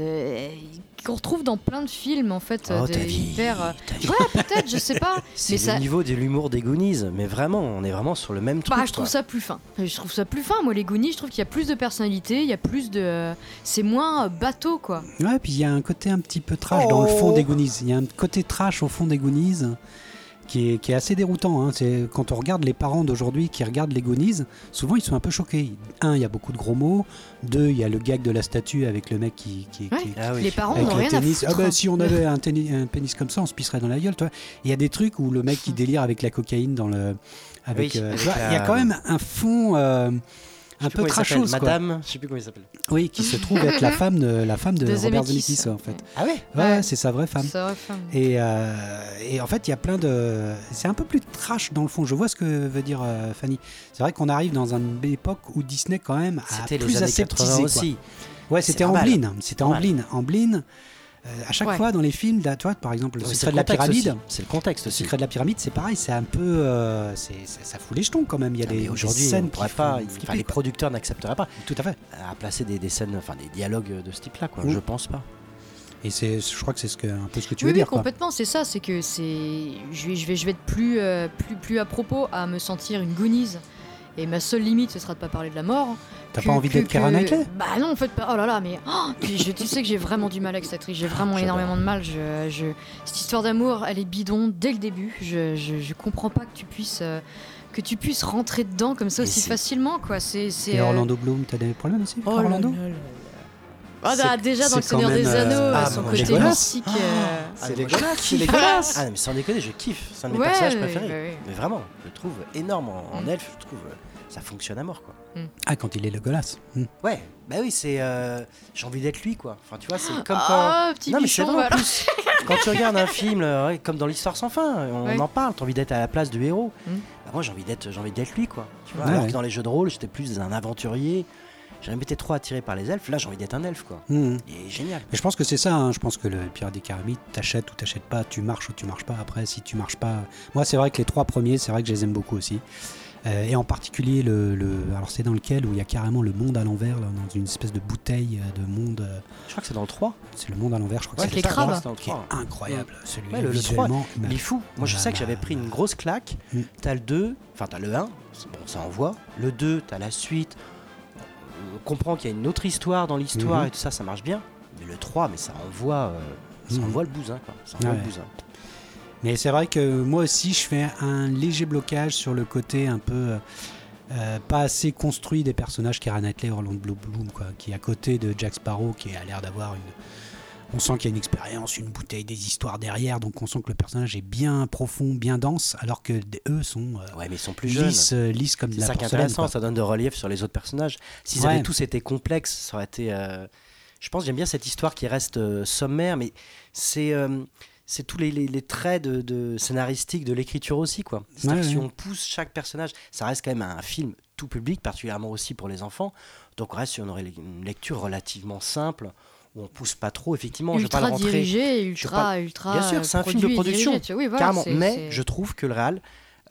qu'on retrouve dans plein de films en fait. Oh, de- ta vie, hyper, euh, vie. Ouais, peut-être, je sais pas. <laughs> C'est le ça- niveau de l'humour des Goonies, mais vraiment, on est vraiment sur le même truc. Bah, je trouve quoi. ça plus fin. Je trouve ça plus fin. Moi, les Goonies, je trouve qu'il y a plus de personnalité, il y a plus de. euh, C'est moins euh, bateau, quoi. Ouais, puis il y a un côté un petit peu trash dans le fond Oh. des Goonies. Il y a un côté trash au fond des Goonies qui est, qui est assez déroutant. hein. C'est quand on regarde les parents d'aujourd'hui qui regardent les Goonies, souvent ils sont un peu choqués. Un, il y a beaucoup de gros mots. Deux, il y a le gag de la statue avec le mec qui, qui, Ouais. qui- Ah oui. Les parents avec n'ont le rien à tennis. foutre. Ah bah, hein. si on avait un, tennis- un pénis comme ça, on se pisserait dans la gueule. toi. Il y a des trucs où le mec qui délire avec la cocaïne dans le. Avec, Oui, euh, avec Il y a quand même un fond euh, un peu trashos. quoi. Madame, je sais plus comment il s'appelle. Oui, qui se trouve être la femme de, la femme de, De Robert Zemeckis. En fait. Ah ouais Ouais, Ouais. c'est sa vraie femme. C'est vrai, femme. Et, euh, et en fait, il y a plein de. C'est un peu plus trash dans le fond. Je vois ce que veut dire euh, Fanny. C'est vrai qu'on arrive dans une époque où Disney, quand même, a C'était plus les années aseptisé. 80 quoi. aussi. Ouais, c'était. Amblin. C'était. Amblin. Amblin, euh, à chaque Ouais. fois dans les films, là, tu vois, par exemple, le secret le de la contexte pyramide. C'est le contexte Le secret de la pyramide, c'est pareil, c'est un peu. euh, ça fout les jetons quand même. Il y a Ah, des, aujourd'hui, scènes on qui font pas, enfin, les producteurs n'accepteraient pas Tout à fait. à placer des, des scènes, enfin des dialogues de ce type-là, quoi. Oui. Je pense pas. Et c'est, je crois que c'est ce que, un peu ce que tu oui, veux oui, dire. complètement, c'est ça. C'est que c'est. Je vais, je vais, je vais être plus, euh, plus, plus à propos à me sentir une Goonies. Et ma seule limite, ce sera de pas parler de la mort. T'as que- pas envie d'être que- Knightley? Bah non, en fait, pas. Oh là là, mais oh, je- tu sais que j'ai vraiment du mal avec cette actrice. J'ai vraiment J'adore. énormément de mal. Je, je- Cette histoire d'amour, elle est bidon dès le début. Je, je, je comprends pas que tu puisses. euh, Que tu puisses rentrer dedans comme ça aussi facilement, quoi. C'est. c'est, Et euh, Orlando Bloom, t'as des problèmes aussi Oh Orlando? là là là. Ah, bah, déjà dans le Seigneur des euh, Anneaux, ah, son côté dégueulasse. mystique. Ah, euh, Ah, C'est dégueulasse, c'est kiffe. dégueulasse. Ah, mais sans déconner, je kiffe. C'est un de mes Ouais, personnages préférés. Mais vraiment, je le trouve énorme en, en Mm. elfe. Je trouve euh, ça fonctionne à mort, quoi. Ah, quand il est le golasse. Hmm. Ouais, bah oui, c'est. euh, J'ai envie d'être lui, quoi. Enfin, tu vois, c'est comme quand. Ah, petit non, mais c'est vrai en voilà. plus. Quand tu regardes un film, euh, comme dans l'histoire sans fin, on Ouais. en parle. T'as envie d'être à la place du héros. Mm. Bah, moi, j'ai envie d'être, j'ai envie d'être lui, quoi. Tu vois, Ouais, alors ouais. que dans les jeux de rôle, j'étais plus un aventurier. J'ai jamais été trop attiré par les elfes. Là, j'ai envie d'être un elfe, quoi. Hmm. Il est génial. Mais je pense que c'est ça, hein. je pense que le Pirate des Caraïbes, t'achètes ou t'achètes pas, tu marches ou tu marches pas. Après, si tu marches pas. Moi, c'est vrai que les trois premiers, c'est vrai que je les aime beaucoup aussi. Euh, et en particulier, le, le- alors c'est dans lequel? Où il y a carrément le monde à l'envers, là, dans une espèce de bouteille euh, de monde. euh, Je crois que c'est dans le 3. C'est le monde à l'envers, je crois que c'est le qui est 3. incroyable. Celui-là, Ouais, le- il est fou. Moi, je sais que j'avais pris une grosse claque. Mm. T'as le 2, enfin, t'as le 1, c'est bon, ça envoie. Le 2, t'as la suite. On comprend qu'il y a une autre histoire dans l'histoire Mhm. et tout ça, ça marche bien. Mais le 3, mais ça envoie, euh, ça Mhm. envoie le bousin, quoi. Ça envoie Ouais. le bousin. Mais c'est vrai que moi aussi, je fais un léger blocage sur le côté un peu euh, euh, pas assez construit des personnages Keira Knightley, Orlando Bloom, quoi, qui est à côté de Jack Sparrow, qui a l'air d'avoir une On sent qu'il y a une expérience, une bouteille, des histoires derrière, donc on sent que le personnage est bien profond, bien dense, alors que eux sont euh, Ouais, mais ils sont plus jeunes. lisses, euh, lisses comme de C'est la ça qui est porcelaine. intéressant, quoi. ça donne de relief sur les autres personnages. S'ils Ouais. avaient tous été complexes, ça aurait été. euh, Je pense j'aime bien cette histoire qui reste euh, sommaire, mais c'est c'est tous les, les- les traits de, de scénaristique de l'écriture aussi, quoi. C'est-à-dire Ouais, que si ouais. on pousse chaque personnage, ça reste quand même un film tout public, particulièrement aussi pour les enfants. Donc on reste sur une, une lecture relativement simple on pousse pas trop. Effectivement, je vais pas ultra rentrer. dirigé, ultra, pas- ultra. Bien sûr, c'est un film de production, dirigé, oui, voilà, Carrément. Mais je trouve que le Real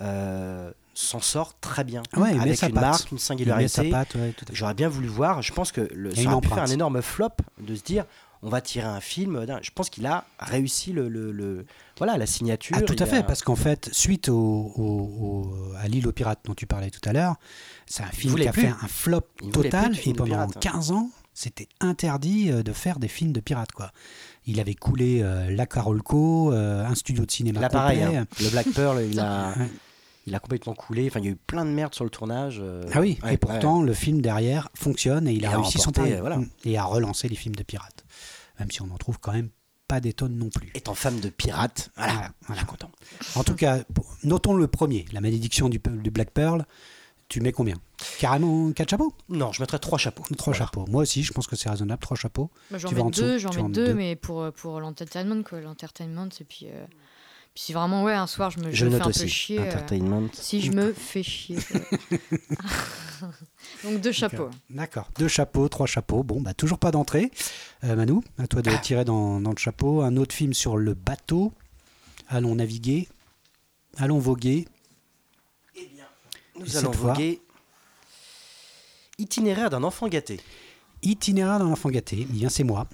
euh, s'en sort très bien. Ouais, avec sa une patte. marque, une singularité. patte, ouais. J'aurais bien voulu voir. Je pense que le, ça aurait pu faire un énorme flop de se dire on va tirer un film. Je pense qu'il a réussi le, le- le- voilà la signature. Ah, tout à fait, a- parce qu'en fait, suite au, au- au- à l'île aux pirates dont tu parlais tout à l'heure, c'est un film qui a plus. fait un flop Il total et pendant pirates. hein. 15 ans, c'était interdit euh, de faire des films de pirates. quoi. Il avait coulé euh, la Carolco, euh, un studio de cinéma Là, pareil, hein. le Black Pearl, il a, <laughs> Ouais. il a complètement coulé. Enfin, il y a eu plein de merde sur le tournage. euh, Ah oui, ouais, et pourtant le film derrière fonctionne et il a Et a réussi son remporté, pari. voilà. Mm. Et a relancé les films de pirates. Même si on en trouve quand même pas des tonnes non plus. étant fan de pirate, voilà, Voilà, content. En tout cas, notons le premier, la malédiction du, du Black Pearl. Tu mets combien? Carrément quatre chapeaux? Non, je mettrais trois chapeaux. Trois Voilà. chapeaux. Moi aussi, je pense que c'est raisonnable, trois chapeaux. Bah, j'en Tu vas en mets dessous, deux, j'en mets en deux, deux. mais pour, euh, pour l'entertainment, quoi. L'entertainment, et puis. euh, Puis si vraiment, ouais, un soir, je me, Je me le fais note un peu aussi. chier. euh, Entertainment. si je me fais chier. <laughs> Donc deux chapeaux. D'accord. Deux chapeaux, trois chapeaux. Bon, bah toujours pas d'entrée. Euh, Manu, à toi de tirer dans, dans le chapeau. Un autre film sur le bateau. Allons naviguer. Allons voguer. Nous Cette allons fois- voguer. Itinéraire d'un enfant gâté. Itinéraire d'un enfant gâté. Eh bien, c'est moi.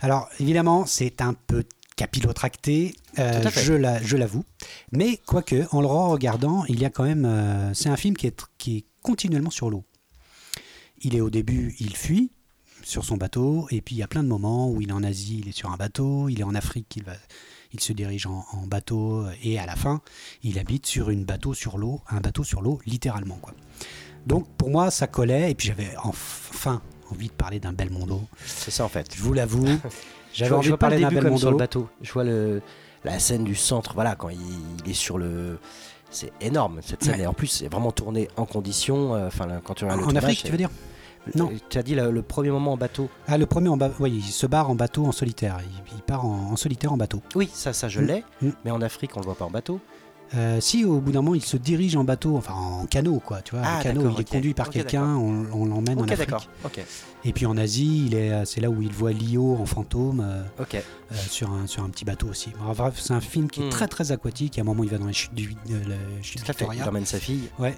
Alors, évidemment, c'est un peu capillotracté, euh, je la- je l'avoue. Mais quoique, en le regardant, il y a quand même. euh, c'est un film qui est, qui est continuellement sur l'eau. Il est au début, il fuit sur son bateau, et puis il y a plein de moments où il est en Asie, il est sur un bateau, il est en Afrique, il, va, il se dirige en, en bateau, et à la fin, il habite sur une bateau sur l'eau, un bateau sur l'eau, littéralement. Quoi. Donc pour moi, ça collait, et puis j'avais enfin envie de parler d'un Belmondo. C'est ça en fait. Je vous l'avoue, <laughs> j'avais envie de parler le d'un comme sur le Belmondo. bateau. Je vois le, la scène du centre, voilà, quand il, il est sur le. C'est énorme cette scène. Ouais. Et en plus, c'est vraiment tourné en condition. euh, Enfin, là, quand tu regardes le En tournage, Afrique, tu veux dire? Non. Euh, Tu as dit le, le premier moment en bateau. Ah, le premier en ba- oui, il se barre en bateau en solitaire. Il, il part en, en solitaire en bateau. Oui, ça, ça je Mm. l'ai. Mm. Mais en Afrique, on le voit pas en bateau. Euh, si au bout d'un moment il se dirige en bateau, enfin en canot quoi, tu vois, Ah, un canot, il est conduit par quelqu'un, on, on l'emmène en Ok, Afrique. Et puis en Asie, il est, euh, c'est là où il voit Lio en fantôme euh, euh, sur un sur un petit bateau aussi. Bref, c'est un film qui est Mm. très très aquatique. À un moment, il va dans les chutes du, la chute. Il emmène sa fille. Ouais.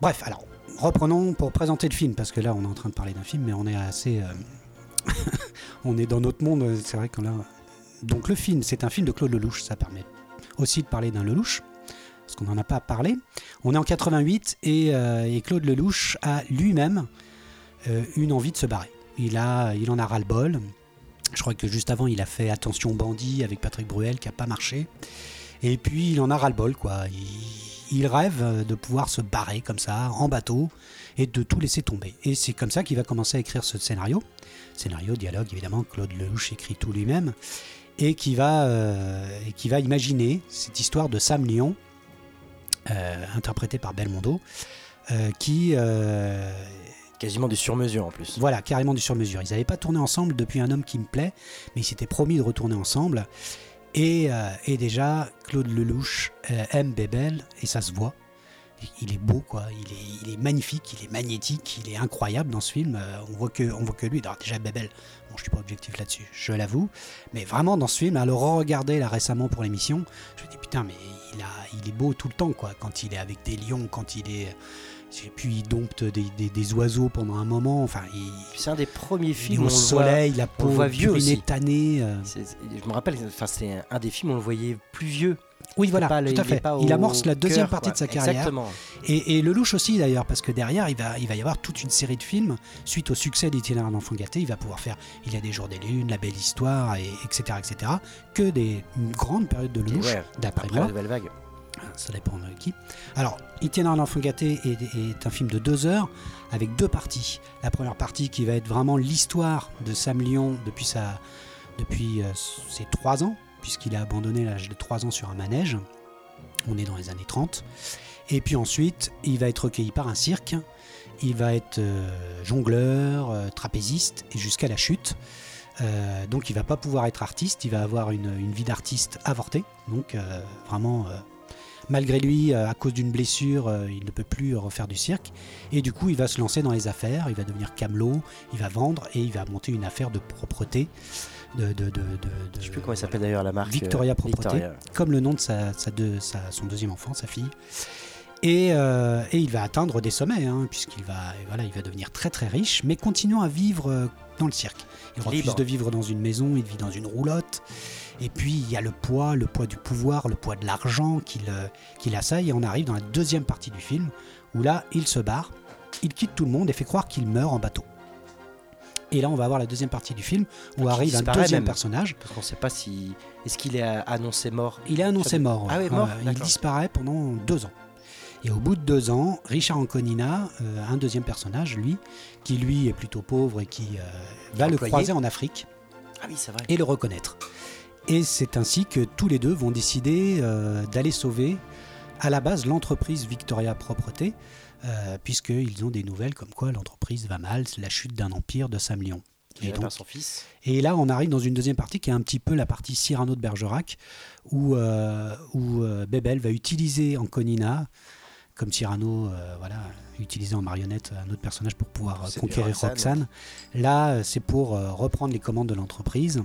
Bref, alors reprenons pour présenter le film parce que là, on est en train de parler d'un film, mais on est assez, euh, <laughs> on est dans notre monde. C'est vrai qu'on a. Donc le film, c'est un film de Claude Lelouch. Ça permet aussi de parler d'un Lelouch parce qu'on n'en a pas parlé. On est en 88 et, euh, et Claude Lelouch a lui-même euh, une envie de se barrer. Il a, il en a ras le bol. Je crois que juste avant, il a fait Attention bandit avec Patrick Bruel qui a pas marché. Et puis il en a ras le bol quoi. Il, il rêve euh, de pouvoir se barrer comme ça en bateau et de tout laisser tomber. Et c'est comme ça qu'il va commencer à écrire ce scénario. Scénario, dialogue évidemment, Claude Lelouch écrit tout lui-même et qui va, euh, et qui va imaginer cette histoire de Sam Lyon, euh, interprété par Belmondo, euh, qui Quasiment du sur-mesure en plus. voilà, carrément du sur-mesure. Ils n'avaient pas tourné ensemble depuis Un homme qui me plaît, mais ils s'étaient promis de retourner ensemble. Et, euh, et déjà, Claude Lelouch euh, aime Bébel, et ça se voit. Il est beau, quoi. Il est, magnifique, il est magnétique, il est incroyable dans ce film. Euh, on voit que, on voit que lui. Déjà Bébel, bon, je suis pas objectif là-dessus, je l'avoue. Mais vraiment dans ce film, à le re-regarder là récemment pour l'émission, je me dis putain, mais il a, il est beau tout le temps, quoi. Quand il est avec des lions, quand il est, et puis il dompte des, des- des oiseaux pendant un moment. Enfin, C'est un des premiers films où au on le voit- soleil, la on peau le voit vieux aussi. tannée. euh. Je me rappelle, enfin, c'est un- des films où on le voyait plus vieux. Oui, voilà, Pas tout à il fait. Il amorce la deuxième cœur, partie quoi. de sa carrière. Exactement. Et, et le louche aussi d'ailleurs, parce que derrière, il va, il va y avoir toute une série de films. Suite au succès d'Itinéraire d'enfant gâté, il va pouvoir faire Il y a des jours des lunes, La belle histoire, et, etc., etc. Que des une grande période de Lelouch, ouais, d'après après moi. la nouvelle vague. Ça dépend de qui. Alors, Itinéraire d'enfant gâté est, un film de deux heures avec deux parties. La première partie qui va être vraiment l'histoire de Sam Lyon depuis euh, ses 3 ans, puisqu'il a abandonné l'âge de 3 ans sur un manège. On est dans les années 30. Et puis ensuite, il va être recueilli par un cirque. Il va être euh, jongleur, euh, trapéziste, et jusqu'à la chute. Donc il va pas pouvoir être artiste, il va avoir une, vie d'artiste avortée. Donc vraiment, malgré lui, euh, à cause d'une blessure, euh, il ne peut plus refaire du cirque. Et du coup, il va se lancer dans les affaires, il va devenir camelot, il va vendre et il va monter une affaire de propreté. De, de, de, de- de- Je sais plus comment il s'appelle d'ailleurs la marque. Victoria euh, Propreté, Victoria. comme le nom de sa, sa deux- sa- son deuxième enfant, sa fille. Et, euh, et il va atteindre des sommets, hein, puisqu'il va, voilà, il va devenir très très riche, mais continuant à vivre dans le cirque. Il refuse Libre. de vivre dans une maison, il vit dans une roulotte. Et puis il y a le poids, le poids du pouvoir, le poids de l'argent qu'il euh, qu'il assaille. Et on arrive dans la deuxième partie du film, où là, il se barre, il quitte tout le monde et fait croire qu'il meurt en bateau. Et là, on va avoir la deuxième partie du film, où Qui arrive un deuxième même. personnage. Parce qu'on sait pas si. Est-ce qu'il est annoncé mort? Il est annoncé mort. Ah oui, mort, il disparaît pendant deux ans. Et au bout de deux ans, Richard Anconina, euh, un deuxième personnage, lui, qui lui est plutôt pauvre et qui euh, va le croiser en Afrique Ah oui, c'est vrai. et le reconnaître. Et c'est ainsi que tous les deux vont décider euh, d'aller sauver à la base l'entreprise Victoria Propreté, euh, puisqu'ils ont des nouvelles comme quoi l'entreprise va mal, la chute d'un empire de Sam Lyon. Et donc, son fils. et là, on arrive dans une deuxième partie qui est un petit peu la partie Cyrano de Bergerac, où, euh, où euh, Bebel va utiliser Anconina, comme Cyrano euh, voilà, utilisé en marionnette un autre personnage pour pouvoir conquérir Roxane. Roxane. Là, c'est pour reprendre les commandes de l'entreprise.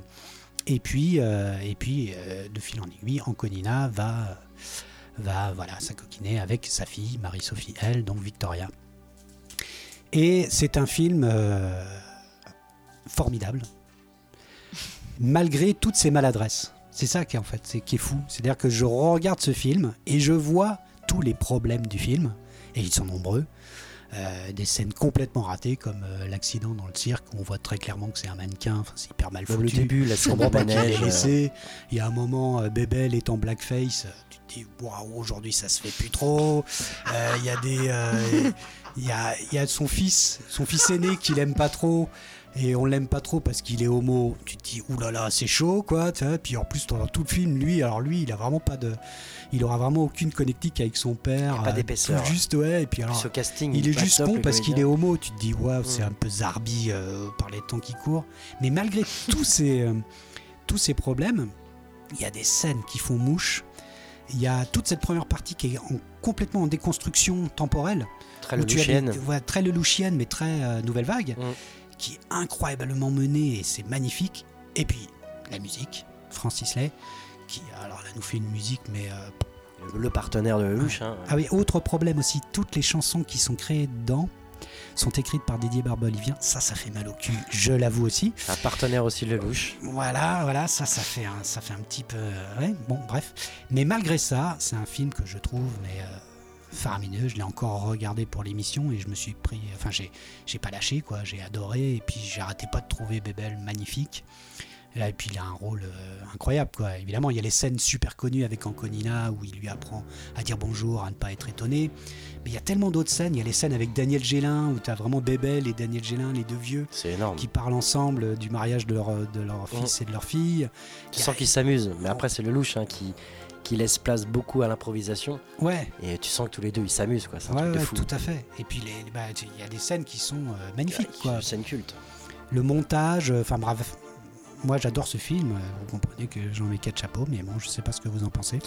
Et puis, euh, et puis euh, de fil en aiguille, Anconina va, va voilà, s'acoquiner avec sa fille, Marie-Sophie, elle, donc Victoria. Et c'est un film euh, formidable, malgré toutes ses maladresses. C'est ça qui est en fait, qui est fou. C'est-à-dire que je regarde ce film et je vois tous les problèmes du film, et ils sont nombreux. Euh, des scènes complètement ratées, comme euh, l'accident dans le cirque, où on voit très clairement que c'est un mannequin, c'est hyper mal Même le foutu. début, la de pas euh, laissé. Il y a un moment, Bébel est en blackface. Tu te dis, waouh, aujourd'hui ça se fait plus trop. Il y a des. Il y, a, il y a son fils, son fils aîné qu'il aime pas trop. Et on l'aime pas trop parce qu'il est homo. Tu te dis, oulala, c'est chaud, quoi. Puis en plus, pendant tout le film, lui, alors lui, il a vraiment pas de. Il aura vraiment aucune connectique avec son père. Il a pas euh, d'épaisseur. tout Juste, ouais. Et puis alors. Casting, Il est juste top, con parce qu'il est homo. Tu te dis, waouh, c'est Mm. un peu zarbi euh, par les temps qui courent. Mais malgré <laughs> tous ces, euh, tous ces problèmes, il y a des scènes qui font mouche. Il y a toute cette première partie qui est en- complètement en déconstruction temporelle. Très Lelouchienne. très Lelouchienne, mais très euh, nouvelle vague, Mm. qui est incroyablement menée et c'est magnifique. Et puis la musique, Francis Lay, qui alors là nous fait une musique, mais euh, Le partenaire de Lelouch. hein. ah oui, autre problème aussi, toutes les chansons qui sont créées dedans sont écrites par Didier Barbelivien. Ça, ça fait mal au cul, je l'avoue aussi. Un partenaire aussi de Lelouch. Voilà, voilà, ça, ça fait un, ça fait un petit peu, euh, ouais, bon, bref. Mais malgré ça, c'est un film que je trouve, mais euh, faramineux. Je l'ai encore regardé pour l'émission et je me suis pris, enfin, j'ai, j'ai pas lâché, quoi. J'ai adoré et puis j'arrêtais pas de trouver Bebel magnifique. Et là, et puis il a un rôle euh, incroyable, quoi. Évidemment, il y a les scènes super connues avec Anconina où il lui apprend à dire bonjour, à ne pas être étonné. Mais il y a tellement d'autres scènes. Il y a les scènes avec Daniel Gélin où tu as vraiment Bébel et Daniel Gélin, les deux vieux, C'est énorme. qui parlent ensemble euh, du mariage de leur, de leur fils et de leur fille. Tu sens qu'il s'amuse. Mais après, c'est Lelouch hein, qui, qui laisse place beaucoup à l'improvisation. Ouais, Et tu sens que tous les deux, ils s'amusent. quoi. C'est un ouais, truc de ouais, fou. tout à fait. Et puis bah, il y a des scènes qui sont euh, magnifiques. C'est Quoi. une scène culte. Le montage, euh, enfin bref. Moi j'adore ce film, euh, vous comprenez que j'en mets quatre chapeaux, mais bon, je sais pas ce que vous en pensez.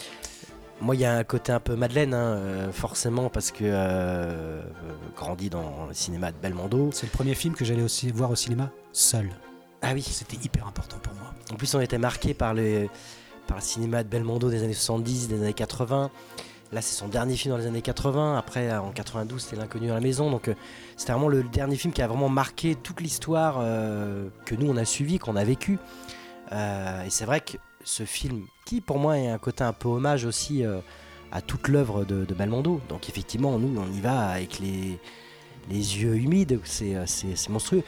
Moi, il y a un côté un peu Madeleine, hein, euh, forcément, parce que euh, euh, grandi dans le cinéma de Belmondo. C'est le premier film que j'allais aussi voir au cinéma seul. Ah oui. C'était hyper important pour moi. En plus, on était marqué par, les, par le cinéma de Belmondo des années 70, des années 80. Là, c'est son dernier film dans les années 80. Après, en 92, c'était L'inconnu à la maison. Donc, euh, c'était vraiment le dernier film qui a vraiment marqué toute l'histoire euh, que nous, on a suivi, qu'on a vécu. Euh, et c'est vrai que ce film, qui pour moi est un côté un peu hommage aussi à toute l'œuvre de, Belmondo. Donc, effectivement, nous, on y va avec les, les yeux humides. C'est, monstrueux.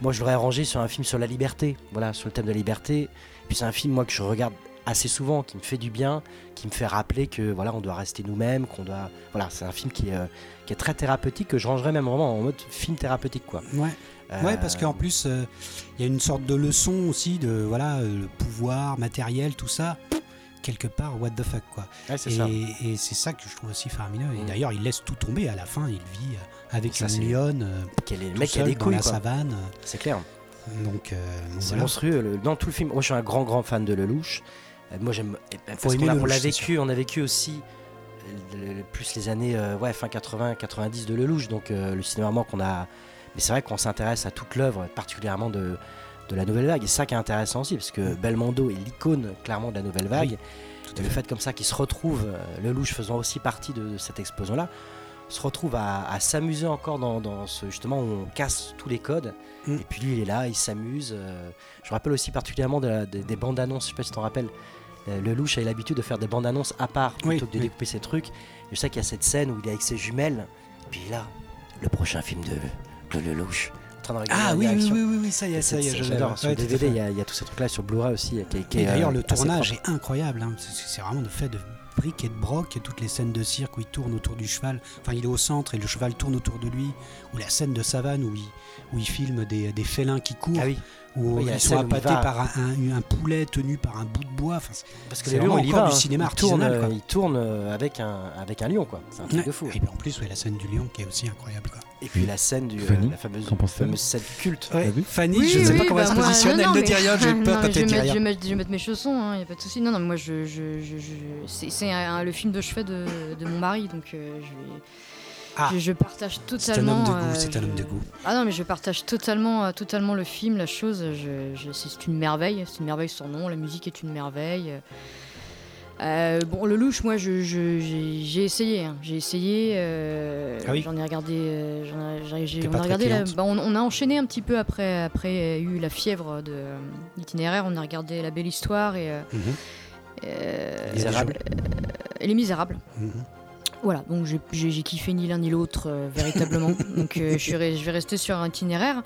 Moi, je l'aurais rangé sur un film sur la liberté. Voilà, sur le thème de la liberté. Puis c'est un film moi que je regarde assez souvent, qui me fait du bien, qui me fait rappeler que voilà, on doit rester nous-mêmes, qu'on doit. Voilà, c'est un film qui est, euh, qui est très thérapeutique, que je rangerais même vraiment en mode film thérapeutique quoi. Ouais. Ouais, parce qu'en plus, euh, il y a une sorte de leçon aussi de voilà, euh, le pouvoir matériel, tout ça. Quelque part, what the fuck, quoi. Ouais, c'est Et, ça. et c'est ça que je trouve aussi faramineux. Et Mm. d'ailleurs, il laisse tout tomber à la fin. Il vit euh, avec Ça, une lionne, euh, Quel est le mec qui a des dans couilles, la quoi. savane. C'est clair. Donc, euh, donc C'est voilà. monstrueux. le- dans tout le film, moi je suis un grand grand fan de Lelouch. Euh, moi j'aime. Parce qu'on a- on l'a vécu, on a vécu aussi euh, le- plus les années euh, ouais, fin 80, 90 de Lelouch, donc le cinéma roman qu'on a. Mais c'est vrai qu'on s'intéresse à toute l'œuvre, particulièrement de, de la nouvelle vague. Et c'est ça qui est intéressant aussi, parce que Belmondo est l'icône clairement de la nouvelle vague. Tout Et le fait. fait comme ça qu'il se retrouve, euh, Lelouch faisant aussi partie de cette explosion-là, se retrouve à, à s'amuser encore dans, dans ce justement où on casse tous les codes. Mm. Et puis lui, il est là, il s'amuse. euh, je me rappelle aussi particulièrement de la- des- des bandes annonces. Je sais pas si tu t'en rappelles. Euh, Lelouch avait l'habitude de faire des bandes annonces à part plutôt Oui, que de oui. découper ses trucs. Je sais qu'il y a cette scène où il est avec ses jumelles. Et puis là, le prochain film de, de Lelouch. Ah oui, oui, oui, oui, ça y est, ça y est, J'adore. Sur DVD, il y, a- tous ces trucs-là sur Blu-ray aussi. Est, d'ailleurs, euh, le tournage est incroyable. hein. C'est- C'est vraiment de fait de briques et de broc. Et toutes les scènes de cirque où il tourne autour du cheval. Enfin, il est au centre et le cheval tourne autour de lui. Ou la scène de savane où il, où il filme des, des félins qui courent. Ah oui, Où Oui, ils sont il appâtés par un, un- un poulet tenu par un bout de bois. Enfin, parce que C'est les lions, il y va. du hein. cinéma il tourne, quoi. il tourne euh, avec un, avec un lion, quoi. C'est un truc Ouais. de fou. Et puis en plus, ouais, la scène du lion qui est aussi incroyable. Quoi. Et puis la scène du, euh, Fanny, la fameuse, fameuse scène culte. Vu Fanny, Oui, je ne sais oui, pas comment bah elle se moi- positionne. elle ne dit rien. J'ai peur quand je elle vais dit mettre- je vais <laughs> rien. mettre, je vais mettre mes chaussons, il n'y a pas de souci. Non, non, moi, je, je, je- je- c'est le film de chevet de, de mon mari, donc euh, je, vais- Ah. je, je partage C'est un totalement. homme de goût. euh, C'est un homme de goût. Ah non, mais je partage totalement, euh, totalement le film, la chose. je- je- c'est une merveille, c'est une merveille sans nom. La musique est une merveille. Euh, bon, le louche, moi, je- je- j'ai essayé. hein. J'ai essayé. euh, Ah oui J'en ai regardé. euh, j'en ai- on, a regardé la- bah, on, on a enchaîné un petit peu après. Après, eu la fièvre de l'itinéraire. On a regardé La Belle Histoire et. Mhm. et Les Misérables. Mhm. Voilà, donc j'ai- kiffé ni l'un ni l'autre véritablement. <laughs> donc je vais rester sur un itinéraire.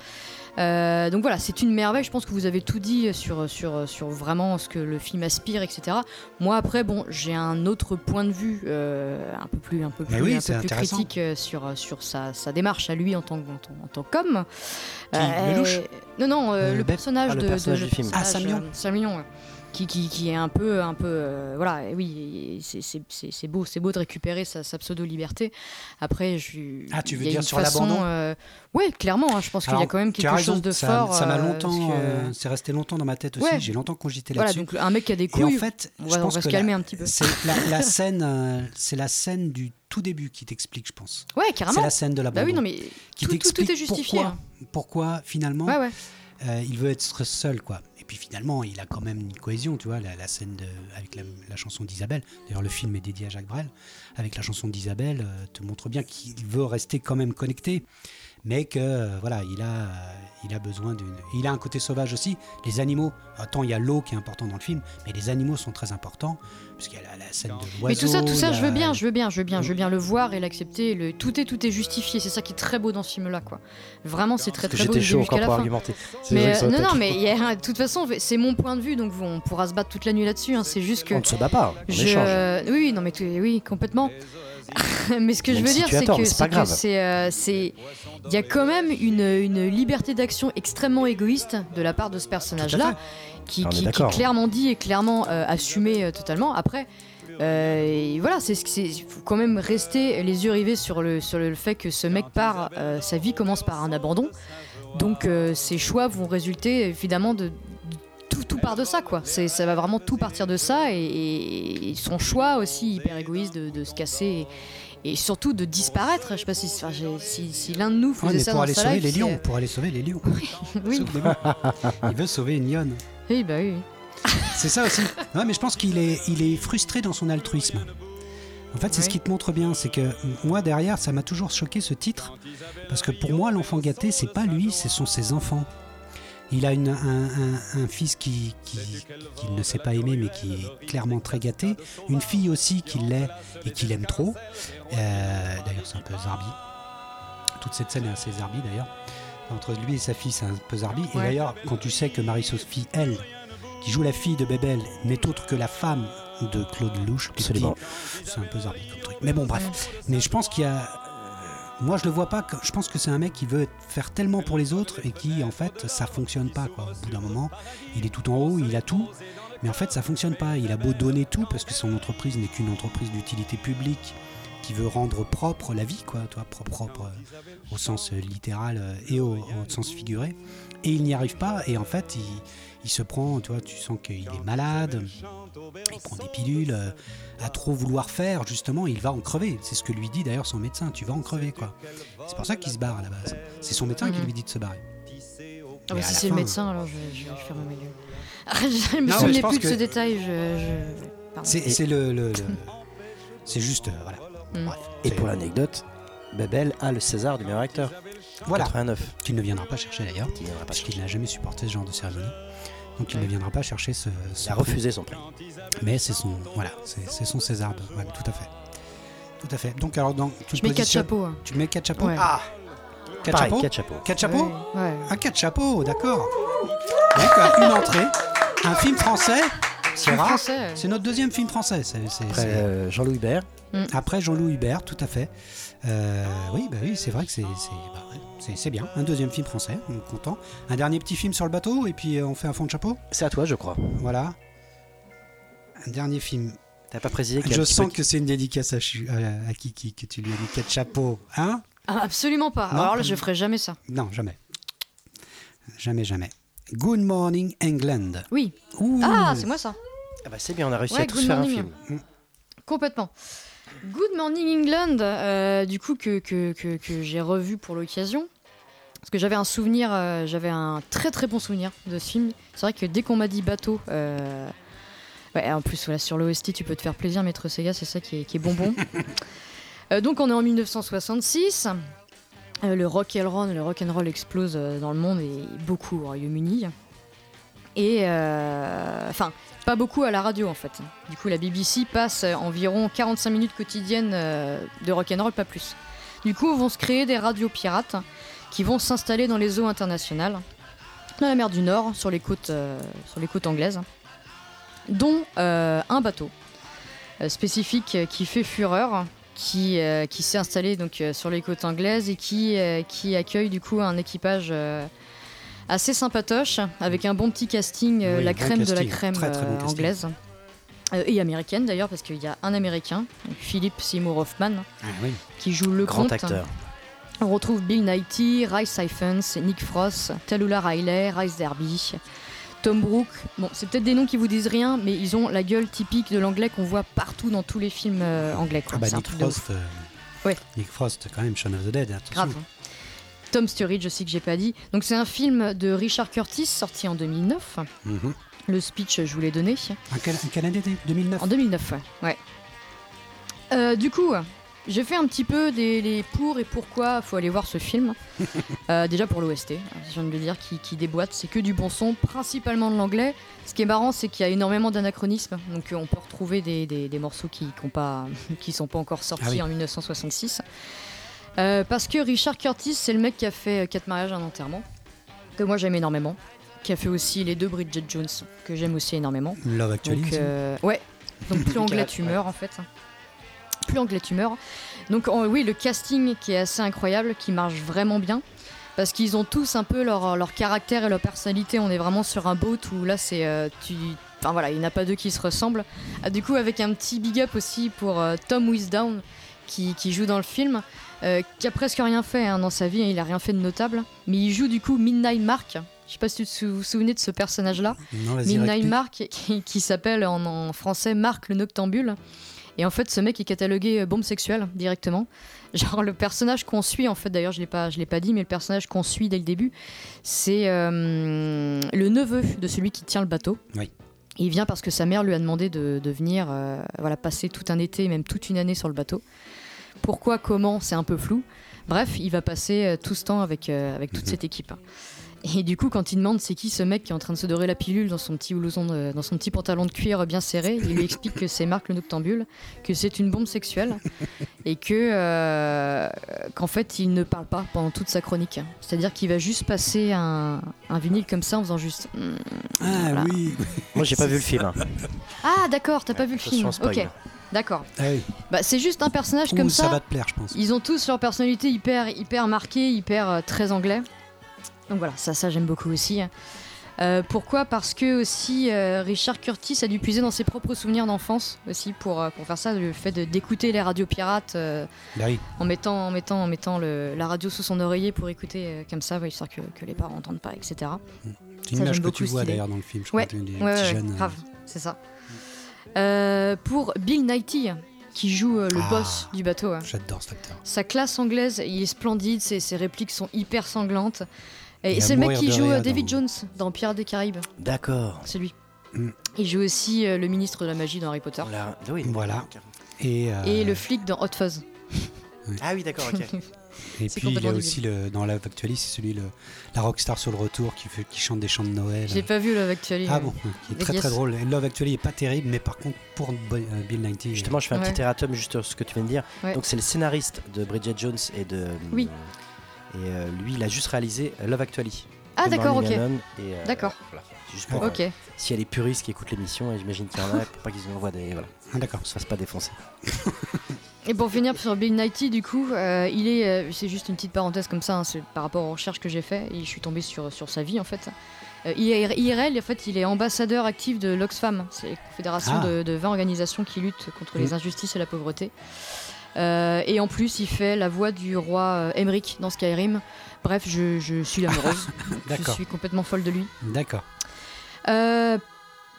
Euh, donc voilà, c'est une merveille. Je pense que vous avez tout dit sur, sur, sur vraiment ce que le film aspire, etc. Moi après, bon, j'ai un autre point de vue, euh, un peu plus, un peu plus, oui, un peu c'est plus intéressant. critique euh, sur, sur sa, sa démarche à lui en tant, que- en tant, en tant qu'homme. Qui, Lelouch? Non, non, euh, Euh, le Beck personnage Ah, le de, personnage de- du film. Ah, Sam Lyon. euh, Sam Lyon, ouais. Qui, qui, qui est un peu, un peu, euh, voilà, oui, c'est- c'est c'est- c'est beau, c'est beau de récupérer sa, sa pseudo liberté. Après, je. Ah, tu veux dire sur l'abandon euh, Ouais, clairement. hein, je pense qu'il y a quand même quelque raison, chose de ça, fort. Ça m'a euh, longtemps, euh, c'est resté longtemps dans ma tête aussi. Ouais. J'ai longtemps cogité voilà, là-dessus. donc un mec qui a des Et en couilles. fait, on je va, on va se que calmer la, un petit peu. c'est la, <laughs> la scène, euh, c'est la scène du tout début qui t'explique, je pense. Ouais, C'est carrément. la scène de la Bah oui, non, mais qui tout, tout, tout t'explique est justifié. pourquoi, hein. pourquoi finalement Ouais, ouais. il veut être seul, quoi. Et puis finalement, il a quand même une cohésion, tu vois, la, scène de, avec la, la chanson d'Isabelle. D'ailleurs, le film est dédié à Jacques Brel. Avec la chanson d'Isabelle, euh, te montre bien qu'il veut rester quand même connecté, mais que euh, voilà, il a, euh, il a besoin d'une. Il a un côté sauvage aussi. Les animaux. Attends, il y a l'eau qui est important dans le film, mais les animaux sont très importants puisqu'il y a la, la scène de l'oiseau. Mais tout ça, tout ça, je veux bien, je veux bien, je veux bien, je veux bien le voir et l'accepter. Le... Tout est, tout est justifié. C'est ça qui est très beau dans ce film-là, quoi. Vraiment, c'est très très beau j'étais chaud encore jusqu'à pour la fin. argumenter. Mais euh, non, non, mais il y a- de toute façon, c'est mon point de vue, donc on pourra se battre toute la nuit là-dessus. hein. C'est juste que On ne se bat pas, on je, échange. oui, non, mais oui, complètement. <laughs> mais ce que Même je veux si dire, c'est que c'est c'est euh, y a quand même une, une liberté d'action extrêmement égoïste de la part de ce personnage-là, qui, On est qui- qui est d'accord. clairement dit et clairement euh, assumé euh, totalement. Après. euh, et voilà, c'est faut quand même rester les yeux rivés sur le, sur le fait que ce mec part, euh, sa vie commence par un abandon. Donc euh, ses choix vont résulter évidemment de, de- tout, tout part de ça quoi. C'est ça va vraiment tout partir de ça et, son choix aussi hyper égoïste de, de se casser et, et surtout de disparaître. Je sais pas si, enfin, j'ai- si, si l'un de nous faisait mais ça pour dans aller sa sauver life, les c'est- lions, pour aller sauver les lions. <laughs> Oui, Souvenez-vous. il veut sauver une lionne. oui, bah oui. C'est ça aussi. Mais je pense qu'il est, il est frustré dans son altruisme. En fait, c'est ce qui te montre bien, c'est que moi derrière, ça m'a toujours choqué ce titre, parce que pour moi, l'enfant gâté, c'est pas lui, ce sont ses enfants. Il a une- un, un- un fils qui, qui, qu'il ne sait pas aimer, mais qui est clairement très gâté. Une fille aussi qui l'est et qu'il aime trop. Euh, d'ailleurs, c'est un peu zarbi. Toute cette scène est assez zarbi d'ailleurs. Entre lui et sa fille, c'est un peu zarbi. Et d'ailleurs, quand tu sais que Marie-Sophie, elle, qui joue la fille de Bébel, n'est autre que la femme de Claude Absolument. c'est un peu zarbi comme truc. Mais bon, bref. Mais je pense qu'il y a. moi, je le vois pas. Je pense que c'est un mec qui veut faire tellement pour les autres et qui, en fait, ça fonctionne pas. Quoi. Au bout d'un moment, il est tout en haut, il a tout, mais en fait, ça fonctionne pas. Il a beau donner tout parce que son entreprise n'est qu'une entreprise d'utilité publique qui veut rendre propre la vie, quoi. Toi, propre, propre euh, au sens euh, littéral euh, et au, au sens figuré. Et il n'y arrive pas. Et en fait, il, il se prend. Tu vois, tu sens qu'il est malade. Il prend des pilules. euh, à trop vouloir faire, justement, il va en crever. C'est ce que lui dit d'ailleurs son médecin. Tu vas en crever, quoi. C'est pour ça qu'il se barre à la base. C'est son médecin qui Mhm. lui dit de se barrer. Ah bah, si c'est le médecin, alors je vais, je vais fermer ma gueule. <laughs> Ah, je me pense plus de que- ce détail. Je. C'est c'est le, le- le- c'est juste, euh, voilà. Mm. Bref. Et pour l'anecdote, Babel a le César du meilleur acteur. voilà, 89. tu ne viendras pas chercher d'ailleurs, viendra parce chercher. qu'il n'a jamais supporté ce genre de cérémonie. Donc il ne viendra pas chercher ce. ce Il a prix. refusé son prix. Mais c'est son, voilà, c'est son César. de- voilà, tout à fait, tout à fait. Donc alors dans, tu Je te mets quatre chapeaux. hein. Tu mets quatre chapeaux. Ouais. Ah, quatre Pareil, chapeaux. quatre chapeaux. Quatre chapeaux. Ouais, ouais. Ah, quatre chapeaux, d'accord. Donc, une entrée, un film français, c'est rare. français. euh, C'est notre deuxième film français. c'est- c'est- Après euh, Jean-Louis Hubert. Après Jean-Louis Hubert, tout à fait. Euh, oui, bah oui, c'est vrai que c'est c'est- bah ouais, c'est- c'est bien. Un deuxième film français, on est content. Un dernier petit film sur le bateau, et puis euh, on fait un fond de chapeau? C'est à toi, je crois. Voilà. Un dernier film. T'as pas précisé Je petit sens peu- que c'est une dédicace à, Chu- à- à Kiki, que tu lui as dit quatre chapeaux. Hein? Ah, absolument pas. Non, Alors là, je ferai jamais ça. Non, jamais. Jamais, jamais. Good Morning England. Oui. Ouh. Ah, c'est moi ça. Ah bah c'est bien, on a réussi Ouais, à tous faire un film. Complètement. Good Morning England, euh, du coup que, que, que- que j'ai revu pour l'occasion. Parce que j'avais un souvenir, euh, j'avais un très très bon souvenir de ce film. C'est vrai que dès qu'on m'a dit bateau, euh, ouais, en plus voilà, sur l'OST tu peux te faire plaisir, Maître Sega, c'est ça qui est, qui est bonbon. <laughs> Euh, donc on est en 1966. Euh, le rock and roll, le rock and roll explose dans le monde et beaucoup au Royaume-Uni. Et enfin, pas beaucoup à la radio en fait. Du coup, la BBC passe environ 45 minutes quotidiennes de rock'n'roll, pas plus. Du coup, vont se créer des radios pirates qui vont s'installer dans les eaux internationales, dans la mer du Nord, sur les côtes, euh, sur les côtes anglaises, dont euh, un bateau euh, spécifique qui fait fureur, qui, qui s'est installé donc sur les côtes anglaises et qui, qui accueille du coup un équipage assez sympatoche, avec un bon petit casting, Oui, la bon crème de la crème très, très bon casting. anglaise. Euh, et américaine d'ailleurs, parce qu'il y a un américain, donc Philip Seymour Hoffman, Ah, oui. qui joue le Grand comte. acteur. On retrouve Bill Nighy, Ray Siphons, Nick Frost, Tallulah Riley, Rice Derby, Tom Brooke. Bon, c'est peut-être des noms qui vous disent rien, mais ils ont la gueule typique de l'anglais qu'on voit partout dans tous les films euh, anglais. quoi. Ah bah Nick. Frost. euh, Ouais. Nick Frost, quand même, Shaun of the Dead. Attention. Grave. Tom Sturridge aussi que j'ai pas dit. Donc c'est un film de Richard Curtis sorti en 2009. Mhm. Le speech je vous l'ai donné. Un quelle année 2009 En 2009, ouais. ouais. Euh, du coup, j'ai fait un petit peu des les pour et pourquoi faut aller voir ce film. <laughs> Euh, déjà pour l'OST, je viens de le dire, qui, qui déboîte, c'est que du bon son, principalement de l'anglais. Ce qui est marrant, c'est qu'il y a énormément d'anachronismes, donc euh, on peut retrouver des, des- des morceaux qui ne pas, <laughs> qui sont pas encore sortis Ah oui. en 1966. Euh, parce que Richard Curtis, c'est le mec qui a fait 4 mariages, un enterrement, que moi j'aime énormément, qui a fait aussi les deux Bridget Jones, que j'aime aussi énormément. Love Actually. Donc, euh, ouais. Donc plus <laughs> anglais tu meurs en fait. Plus anglais tu meurs. Donc en- oui, le casting qui est assez incroyable, qui marche vraiment bien. Parce qu'ils ont tous un peu leur, leur caractère et leur personnalité. On est vraiment sur un boat où là c'est. euh, tu... Enfin voilà, il n'y en a pas deux qui se ressemblent. Ah, du coup, avec un petit big up aussi pour euh, Tom Wisdown qui, qui joue dans le film, euh, qui a presque rien fait hein, dans sa vie, hein, il a rien fait de notable. Mais il joue du coup Midnight Mark. Je sais pas si tu vous souvenez de ce personnage-là. Midnight. Mark, qui, qui s'appelle en, en français Marc le Noctambule. Et en fait, ce mec est catalogué euh, bombe sexuelle directement. <laughs> Genre le personnage qu'on suit, en fait, d'ailleurs, je l'ai pas, je l'ai pas dit, mais le personnage qu'on suit dès le début, c'est euh, le neveu de celui qui tient le bateau. Oui. Il vient parce que sa mère lui a demandé de, de venir, euh, voilà, passer tout un été, même toute une année sur le bateau. Pourquoi, comment, c'est un peu flou. Bref, il va passer tout ce temps avec, euh, avec toute Mhm. cette équipe. Et du coup, quand il demande c'est qui ce mec qui est en train de se dorer la pilule dans son petit blouson, de- dans son petit pantalon de cuir bien serré, il lui explique que c'est Marc le Noctambule, que c'est une bombe sexuelle et que euh, qu'en fait il ne parle pas pendant toute sa chronique. C'est-à-dire qu'il va juste passer un, un vinyle comme ça en faisant juste. Hmm, Ah voilà. oui. Moi, j'ai pas vu le film. Ah d'accord, t'as pas vu le film. Ok, d'accord. Ah oui. Bah c'est juste un personnage Ouh, comme ça ça. va te plaire, je pense. Ils ont tous leur personnalité hyper, hyper marquée, hyper euh, très anglais. Donc voilà, ça, ça j'aime beaucoup aussi. Euh, pourquoi? Parce que aussi euh, Richard Curtis a dû puiser dans ses propres souvenirs d'enfance aussi pour, euh, pour faire ça, le fait d'écouter les radios pirates Bah en mettant, en mettant, en mettant le- la radio sous son oreiller pour écouter comme ça, ouais, histoire que, que les parents n'entendent pas, etc. C'est une Ça, image que tu vois d'ailleurs dans le film. Je Ouais, crois, Ouais, ouais, jeunes, grave, c'est ça. Pour Bill Nighy, qui joue euh, le Ah. boss du bateau. ouais. J'adore cet acteur. Sa classe anglaise, il est splendide, ses, ses répliques sont hyper sanglantes. Et c'est le mec qui joue euh, David dans- Jones dans Pirates des Caraïbes, D'accord. c'est lui. Mm. Il joue aussi euh, le ministre de la magie dans Harry Potter. On l'a- Oui. Voilà. Et, euh, Et le flic dans Hot Fuzz. <laughs> Ah oui, d'accord, ok. <laughs> et puis il y a aussi le, dans Love Actually, c'est celui le, la rockstar sur le retour qui, fait, qui chante des chants de Noël. J'ai pas vu Love Actually. Ah euh. bon, qui est très yes. très drôle. Et Love Actually est pas terrible, mais par contre pour euh, Bill Nighy, Justement, je fais un Ouais. petit erratum juste sur ce que tu viens de dire. Ouais. Donc, c'est le scénariste de Bridget Jones et de. Oui. Et euh, lui, il a juste réalisé Love Actually. Ah d'accord, ok. Euh, D'accord. Voilà. C'est Juste pour, Ok. euh, y a les puristes qui écoutent l'émission, et j'imagine qu'il y en a, pour pas qu'ils nous envoient des. Voilà, Ah, d'accord. on se fasse pas défoncer. Et pour finir sur Bill Nighy, du coup, euh, il est, euh, c'est juste une petite parenthèse comme ça, hein, c'est par rapport aux recherches que j'ai fait, et je suis tombée sur, sur sa vie en fait. Euh, IR- IRL, en fait, il est ambassadeur actif de l'Oxfam, c'est la fédération Ah. de, de 20 organisations qui luttent contre les injustices et la pauvreté. Euh, et en plus, il fait la voix du roi euh, Emmerich dans Skyrim. Bref, je, je suis amoureuse. <laughs> je suis complètement folle de lui. D'accord. Euh,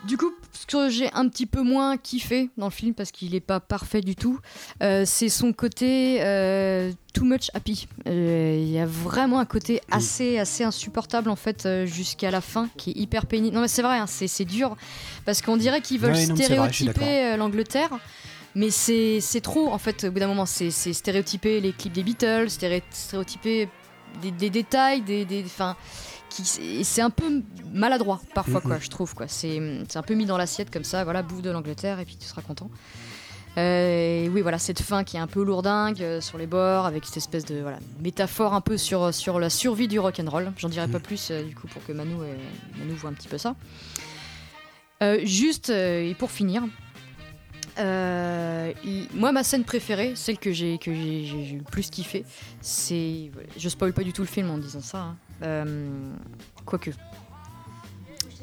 du coup, ce que j'ai un petit peu moins kiffé dans le film, parce qu'il n'est pas parfait du tout, euh, c'est son côté euh, too much happy. Euh, Il y a vraiment un côté assez, assez insupportable en fait jusqu'à la fin, qui est hyper pénible. Non mais c'est vrai, hein, c'est dur, parce qu'on dirait qu'ils veulent Ouais, non, stéréotyper l'Angleterre. Mais c'est trop en fait, au bout d'un moment, c'est stéréotyper les clips des Beatles, stéré- stéréotyper des, des détails, des, des, qui c'est un peu maladroit parfois quoi Mhm. je trouve quoi c'est un peu mis dans l'assiette comme ça voilà bouffe de l'Angleterre et puis tu seras content Euh, et oui voilà cette fin qui est un peu lourdingue euh, sur les bords avec cette espèce de voilà métaphore un peu sur sur la survie du rock and roll j'en dirai pas Mhm. plus euh, du coup pour que Manu euh, Manu voit un petit peu ça juste et pour finir euh, il- moi ma scène préférée celle que j'ai que j'ai j'ai- j'ai le plus kiffé c'est je spoil pas du tout le film en disant ça hein. Euh, quoique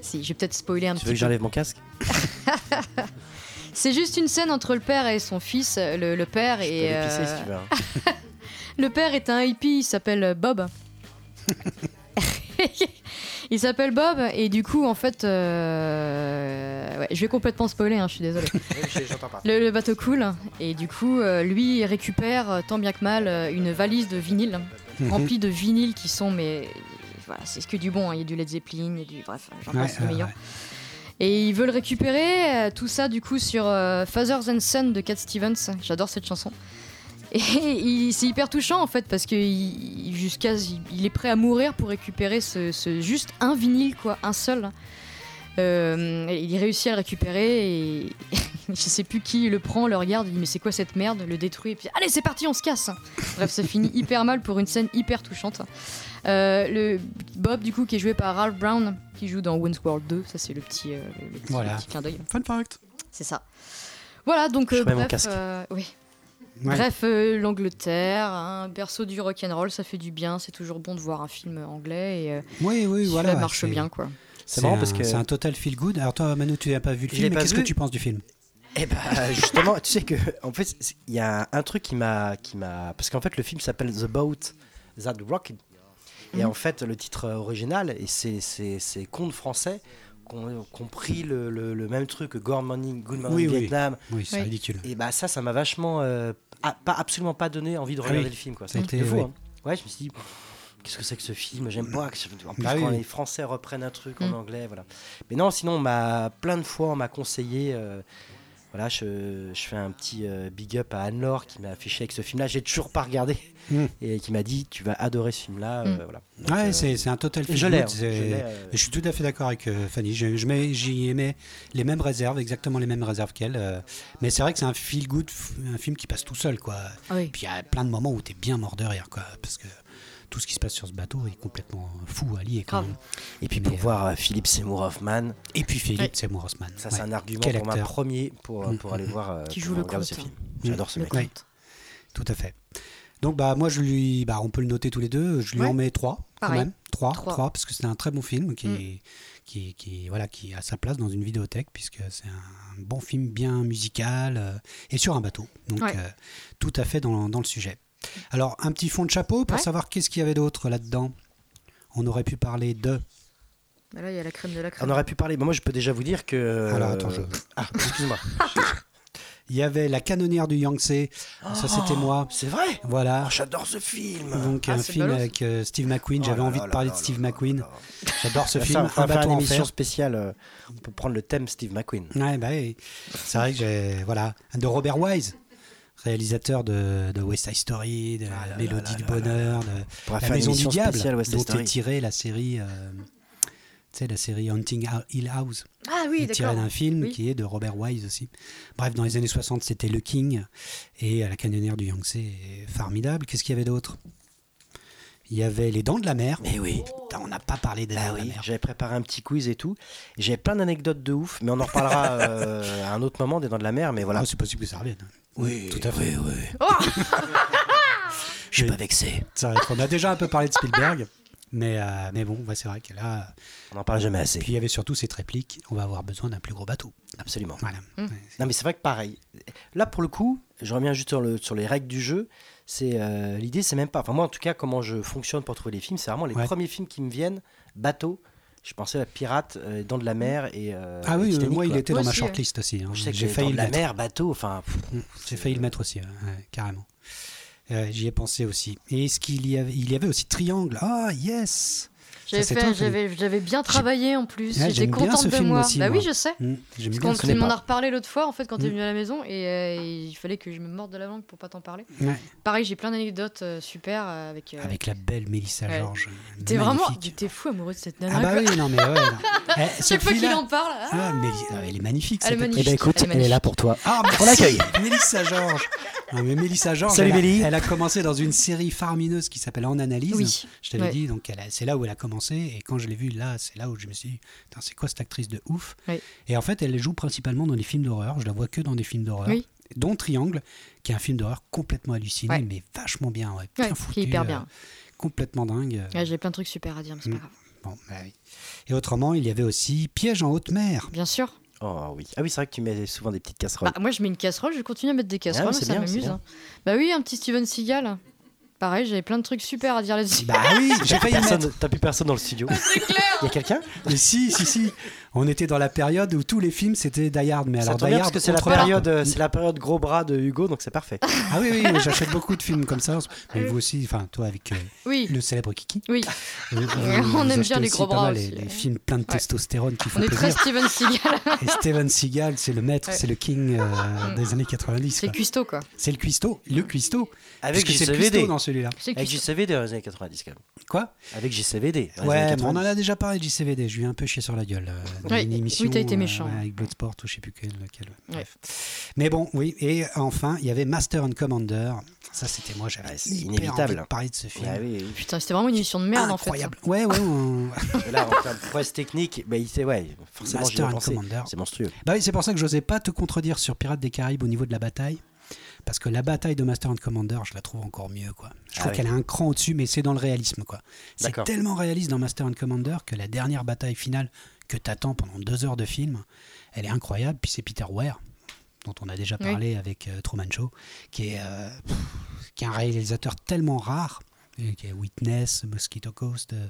si je vais peut-être spoiler un Tu petit veux que j'enlève mon casque? <laughs> C'est juste une scène entre le père et son fils le, le père Je et pisser euh, si tu veux. hein. <laughs> le père est un hippie, il s'appelle Bob. <laughs> il s'appelle Bob et du coup en fait, euh, ouais, je vais complètement spoiler, hein, je suis pas. Le, le bateau coule et du coup euh, lui il récupère euh, tant bien que mal une valise de vinyle Mhm. remplie de vinyles qui sont mais voilà c'est ce que du bon, hein. il y a du Led Zeppelin, il y a du bref j'en Ouais, passe le meilleur. ouais. Et ils veulent récupérer euh, tout ça du coup sur euh, Fathers and Son de Cat Stevens. J'adore cette chanson. Et c'est hyper touchant en fait parce que il, il- jusqu'à il, est prêt à mourir pour récupérer ce, ce- juste un vinyle quoi, un seul. Euh, il réussit à le récupérer et <laughs> je sais plus qui le prend, le regarde, il dit mais c'est quoi cette merde, le détruit et puis allez c'est parti on se casse. Bref ça finit <laughs> hyper mal pour une scène hyper touchante. Euh, le Bob du coup qui est joué par Ralph Brown qui joue dans Wayne's World 2, ça c'est le petit, euh, le petit, Voilà. le petit clin d'œil, Fun fact. c'est ça. Voilà donc Je mets mon bref, casque. euh, oui. Ouais. Bref, euh, l'Angleterre, un berceau du rock'n'roll, ça fait du bien. C'est toujours bon de voir un film anglais et euh, Oui, oui, voilà. marche c'est- bien quoi. C'est marrant un- parce que- C'est un total feel good. Alors toi, Manu, tu n'as pas vu le film, mais qu'est-ce que tu penses du film? Eh ben <laughs> justement, tu sais que en fait il y a un truc qui m'a qui m'a parce qu'en fait le film s'appelle The Boat That Rocked et Mhm. en fait le titre original et c'est c'est c'est contes français qu'on qu'on pris le, le, le même truc que Good Morning Good Morning Oui. Vietnam Oui, c'est Oui. ridicule. et bah ça ça m'a vachement euh, a- pas absolument pas donné envie de Ah regarder oui. le film quoi. Ça été- fou. hein. Ouais, je me suis dit qu'est-ce que c'est que ce film? J'aime pas. que- En plus Ah quand oui. les Français reprennent un truc en Mm. anglais, voilà. Mais non, sinon on m'a plein de fois on m'a conseillé. euh, Voilà, je, je fais un petit euh, big up à Anne-Laure qui m'a affiché avec ce film-là. J'ai toujours pas regardé Mm. et qui m'a dit tu vas adorer ce film-là. euh, Mm. voilà. Ouais, euh, c'est c'est un total feel je l'ai. je euh, Je suis tout à fait d'accord avec euh, Fanny. Je, je mets- J'y aimais les mêmes réserves, exactement les mêmes réserves qu'elle. euh, mais c'est vrai que c'est un feel good, un film qui passe tout seul, quoi. Ah oui. Puis il y a plein de moments où t'es bien mort de rire, quoi. Parce que tout ce qui se passe sur ce bateau est complètement fou à lier, quand Grave. même. Et puis pour Mais, euh, voir euh, Philippe Seymour Hoffman, Et puis Philippe Ouais. Seymour Hoffman. ça Ouais. c'est un argument Quel pour acteur. premier pour, euh, Mm, pour mm, aller mm. voir Qui joue le regarder ce film. J'adore ce Le mec. Tout à fait. Donc bah moi je lui, bah on peut le noter tous les deux. Je lui Ouais. en mets trois quand Pareil. même, trois, Trois. trois, parce que c'est un très bon film qui, Mm. est- qui, qui, voilà, qui a sa place dans une vidéothèque puisque c'est un bon film bien musical euh, et sur un bateau. Donc Ouais. euh, tout à fait dans, dans le sujet. Alors un petit fond de chapeau pour Ouais. savoir qu'est-ce qu'il y avait d'autre là-dedans. On aurait pu parler de. Mais là, il y a la crème de la crème. On aurait pu parler. bah, moi, je peux déjà vous dire que. Alors attends, je- <laughs> Ah, excuse-moi. <laughs> Il y avait La canonnière du Yangtze. Ça c'était moi. C'est vrai? Voilà. Oh, J'adore ce film. Donc Ah, un film ça. avec euh, Steve McQueen. Oh J'avais envie là de parler là de Steve là McQueen. J'adore ce Ça, film. on va Un faire une en émission spéciale. euh, On peut prendre le thème Steve McQueen. Ouais, bah oui. C'est vrai que j'ai. Voilà. De Robert Wise, réalisateur de, de West Side Story, de Ah là Mélodie là là bonheur, de La Maison du Diable, dont est Story. tirée la série. euh, la série Hunting Hill House, Ah oui, est tirée d'un film Oui. qui est de Robert Wise aussi. Bref, dans les années 60, c'était Le King et La canonnière du Yangtze est formidable. Qu'est-ce qu'il y avait d'autre? Il y avait Les Dents de la Mer. Mais oui. Putain, on n'a pas parlé des Bah Dents de la Mer. j'avais préparé un petit quiz et tout. J'avais plein d'anecdotes de ouf, mais on en reparlera <laughs> euh, à un autre moment des Dents de la Mer. Mais voilà. Ah, c'est possible que ça revienne. Oui, tout à fait. Oui, oui. Oh <laughs> Je suis pas vexé. C'est vrai qu'on a déjà un peu parlé de Spielberg, mais, euh, mais bon, ouais, c'est vrai que là. On n'en parle jamais assez. Et puis il y avait surtout cette réplique on va avoir besoin d'un plus gros bateau. Absolument. Voilà. Mm. Ouais, Non, mais c'est vrai que pareil. Là, pour le coup, je reviens juste sur, le, sur les règles du jeu. C'est euh, l'idée, c'est même pas. Enfin, moi, en tout cas, comment je fonctionne pour trouver les films, c'est vraiment les Ouais. premiers films qui me viennent. Bateau. Je pensais à Pirate, euh, Dents de la Mer et. euh, ah oui, Titanic, moi il était Moi dans ma aussi, ouais. shortlist aussi. hein. Je sais que J'ai failli de la mettre. Mer, bateau, enfin. pff, Mm, J'ai failli le mettre aussi, ouais, ouais, carrément. Euh, J'y ai pensé aussi. Et est-ce qu'il y avait, il y avait aussi Triangle Ah yes J'avais c'est fait- toi, j'avais j'avais bien travaillé en plus. Ouais, J'étais contente ce de film moi. aussi, bah moi. oui, je sais. Mm, J'aime Parce qu'on m'en as reparlé l'autre fois en fait quand t'es Mm. venu à la maison et, euh, et il fallait que je me morde de la langue pour pas t'en parler. Ouais, Pareil, j'ai plein d'anecdotes euh, super euh, avec. euh, Avec la belle Mélissa Ouais. George. T'es vraiment, t'es fou amoureux de cette nana. Ah bah quoi. oui, non mais ouais. <laughs> Eh, Chaque fois qu'il en parle. ah, Ah, mais elle est magnifique. Elle est magnifique. Eh ben écoute, Elle est là pour toi. Ah, On l'accueille. <laughs> Mélissa George. Non, mais Mélissa George, Salut, elle, a, elle a commencé dans une série faramineuse qui s'appelle En Analyse. Oui. Je t'avais Ouais. dit, donc a- c'est là où elle a commencé. Et quand je l'ai vue là, c'est là où je me suis dit, c'est quoi cette actrice de ouf Oui. Et en fait, elle joue principalement dans des films d'horreur. Je la vois que dans des films d'horreur. Oui. Dont Triangle, qui est un film d'horreur complètement halluciné, Ouais. mais vachement bien. Ouais, bien Ouais, foutu, hyper euh, bien. complètement dingue. euh, Ouais, j'ai plein de trucs super à dire, mais c'est Mm. pas grave. Bon, bah oui. Et autrement, il y avait aussi Piège en haute mer. Bien sûr. Oh oui. Ah oui, c'est vrai que tu mets souvent des petites casseroles. Bah, moi, je mets une casserole, je continue à mettre des casseroles, Ah, c'est ça m'amuse. hein. Bah oui, un petit Steven Seagal. Pareil, j'avais plein de trucs super à dire là-dessus. Bah oui, j'ai <laughs> failli. Personne- T'as plus personne dans le studio. c'est clair Il y a quelqu'un? Mais si, si, si. On était dans la période où tous les films c'était Die Hard. Mais Ça alors Die bien Hard, parce que c'est la période, euh, c'est la période gros bras de Hugo, donc c'est parfait. <laughs> Ah oui, oui, oui, j'achète beaucoup de films comme ça. Mais vous aussi, enfin, toi avec euh, Oui, le célèbre Kiki. oui. Vous- <laughs> On aime bien les gros bras mal aussi, Les, films plein de testostérone qui font On est très plaisir. Steven Seagal. <laughs> Et Steven Seagal, c'est le maître, Ouais. c'est le king euh, des années 90. C'est quoi. cuistot, quoi. C'est le cuistot, le cuistot. Avec le JCVD. cuistot dans celui-là. Avec. JCVD dans les années 90 quand même. Quoi? Avec JCVD. Ouais, on en 90. a déjà parlé de JCVD. Je lui ai un peu chié sur la gueule. Ouais, une émission. oui, t'as été euh, méchant. avec Bloodsport ou je sais plus quel. lequel, Ouais. Bref. Mais bon, oui. Et enfin, il y avait Master and Commander. Ça, c'était moi. J'avais inévitable. envie de parler de ce film. Ah oui, oui. Putain, c'était vraiment une émission de merde, Incroyable. Ouais, ouais. on- là, en termes de prouesse technique, bah, il sait, ouais, forcément, Master and pensé. Commander. C'est monstrueux. Bah oui, c'est pour ça que j'osais pas te contredire sur Pirates des Caraïbes au niveau de la bataille. Parce que la bataille de Master and Commander, je la trouve encore mieux. Quoi. Je Ah trouve oui. qu'elle a un cran au-dessus, mais c'est dans le réalisme. quoi. C'est tellement réaliste dans Master and Commander que la dernière bataille finale que t'attends pendant deux heures de film, elle est incroyable. Puis c'est Peter Weir, dont on a déjà Oui. parlé avec euh, Truman Show, qui est, euh, pff, qui est un réalisateur tellement rare, qui est Witness, Mosquito Coast. euh,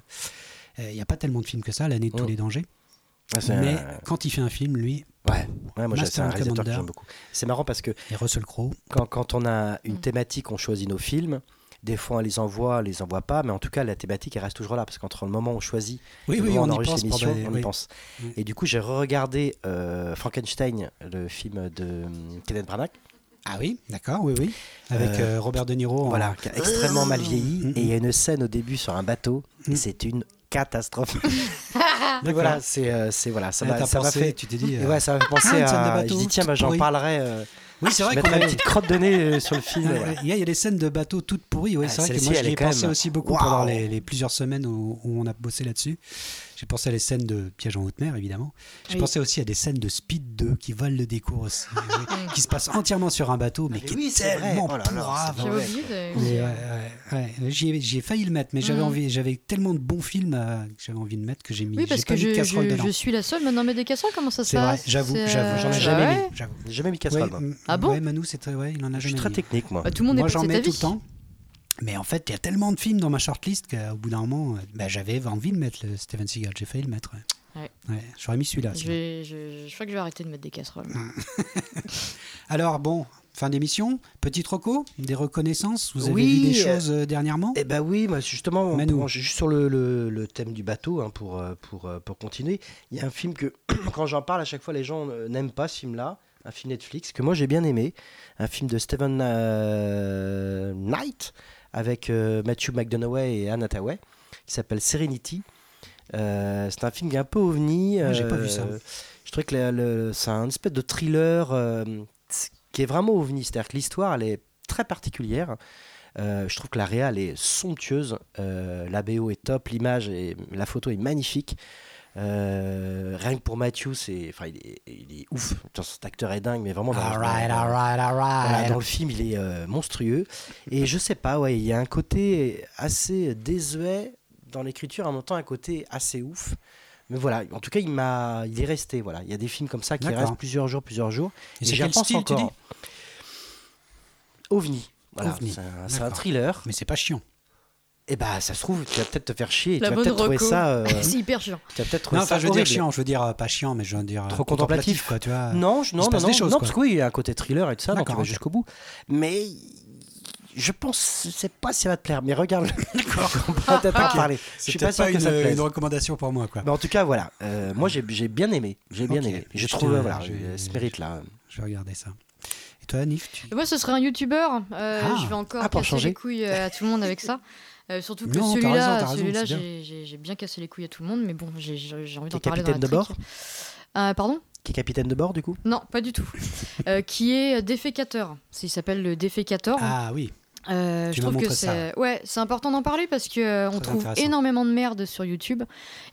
euh, Il n'y a pas tellement de films que ça, l'année de tous Mm. les dangers. Ah, Mais un- quand il fait un film, lui, Ouais, ouais moi, j'ai- c'est un réalisateur que j'aime beaucoup. C'est marrant parce que et Russell Crowe, quand, quand on a une Mm. thématique, on choisit nos films. Des fois, on les envoie, on les envoie pas, mais en tout cas, la thématique, elle reste toujours là, parce qu'entre le moment où on choisit Oui, oui, on y enregistre l'émission, on y pense. Mm. Et du coup, j'ai re-regardé euh, Frankenstein, le film de hum, Kenneth Branagh, Ah oui, d'accord, oui, oui. Avec Euh, euh, Robert De Niro. en- voilà, qui a extrêmement mal vieilli, Mm, et il y a une scène au début sur un bateau, Mm. et c'est une catastrophe. <laughs> Voilà, c'est euh, voilà, ça Ah, m'a fait. Tu t'es dit. euh, ouais, ça m'a fait penser Ah, à. je dis tiens, bah, j'en parlerai. euh, Oui, c'est vrai qu'on a une petite crotte de nez euh, sur le film. Ouais, ouais, Il y, a, il y a des scènes de bateaux toutes pourries, ouais, Ah, c'est vrai que moi j'y ai pensé même- aussi beaucoup pendant les, les plusieurs semaines où, où on a bossé là-dessus. J'ai pensé à les scènes de Piège en haute mer, évidemment. J'ai Oui. pensé aussi à des scènes de Speed 2 qui volent le décours aussi, <laughs> qui se passent entièrement sur un bateau, mais mais qui oui, est c'est vrai. tellement Oh J'avais ouais, ouais, ouais, ouais. J'y ai, j'y ai failli le mettre, mais j'avais Mhm. envie, j'avais tellement de bons films euh, que j'avais envie de mettre que j'ai mis. Oui, parce que je, casserole je, dedans. je suis la seule maintenant, mais des casseroles, comment ça se C'est vrai, passe? j'avoue, j'avoue, j'en ai euh, jamais mis. jamais mis casserole. Moi. Ah bon? Ouais, Manu, c'est très, ouais, il en a Je suis jamais très technique, moi. Bah, Tout le monde Moi, est j'en passé mets tout le temps. Mais en fait, il y a tellement de films dans ma shortlist qu'au bout d'un moment, euh, bah, j'avais envie de mettre le Steven Seagal. J'ai failli le mettre. Ouais. J'aurais mis celui-là. Je, crois que je vais arrêter de mettre des casseroles. <laughs> Alors, bon, fin d'émission. Petit troco, des reconnaissances. Vous avez Oui, vu des euh, choses euh, dernièrement Eh ben oui, moi, justement, juste sur le, le- le thème du bateau, hein, pour, pour, pour continuer, il y a un film que, <clears throat> quand j'en parle, à chaque fois, les gens n'aiment pas ce film-là, un film Netflix, que moi j'ai bien aimé, un film de Stephen euh, Knight, avec euh, Matthew McDonaghy et Anne Hathaway, qui s'appelle Serenity. Euh, c'est un film qui est un peu ovni. Moi, j'ai pas vu ça. Je trouvais que c'est un espèce de thriller euh, qui est vraiment ovni. C'est-à-dire que l'histoire, elle est très particulière. Euh, je trouve que la réal est somptueuse, euh, la BO est top, l'image et la photo est magnifique. Euh, rien que pour Matthew, c'est, enfin, il est, il est ouf. Cet acteur est dingue, mais vraiment. dans- voilà, le film, il est euh, monstrueux. Et je sais pas, ouais, il y a un côté assez désuet dans l'écriture, en même temps un côté assez ouf. Mais voilà, en tout cas, il m'a, il est resté. Voilà, il y a des films comme ça qui restent plusieurs jours, plusieurs jours. Et Et j'y repense style, tu encore. dis? OVNI. Voilà, c'est un, un thriller. Mais c'est pas chiant. Et bah, ça se trouve, tu vas peut-être te faire chier. La tu vas peut-être trouver ça. euh, <laughs> C'est hyper chiant. tu vas peut-être trouver Non, ça enfin, je veux dire chiant. Je veux dire euh, pas chiant, mais je veux dire. euh, Trop contemplatif. quoi, tu vois. Non, je, non, non, non, des choses, non, parce que oui, il y a un côté thriller et tout ça, donc tu vas jusqu'au bout. Mais je pense, je sais pas si ça va te plaire, mais regarde. <laughs> D'accord. On pourra peut-être en parler. Je C'est suis pas sûr pas que ça te une, plaise. une recommandation pour moi, quoi. Mais en tout cas, voilà. Euh, moi, j'ai j'ai bien aimé. J'ai bien Ok. aimé. Je Je trouve, voilà, je- ce mérite-là. Je vais regarder ça. Et toi, Nif tu... Moi, ce serait un youtubeur. Euh, Ah. je vais encore Ah, pour casser changer. les couilles à tout le monde avec ça. <laughs> Euh, surtout que celui-là, celui-là, j'ai bien cassé les couilles à tout le monde, mais bon, j'ai envie d'en parler dans la capitaine de bord Euh, pardon? Qui est capitaine de bord, du coup? Non, pas du tout. <laughs> Euh, qui est défécateur. Il s'appelle le défécateur. Ah oui. Euh, je trouve que c'est ouais, c'est important d'en parler parce que euh, on trouve énormément de merde sur YouTube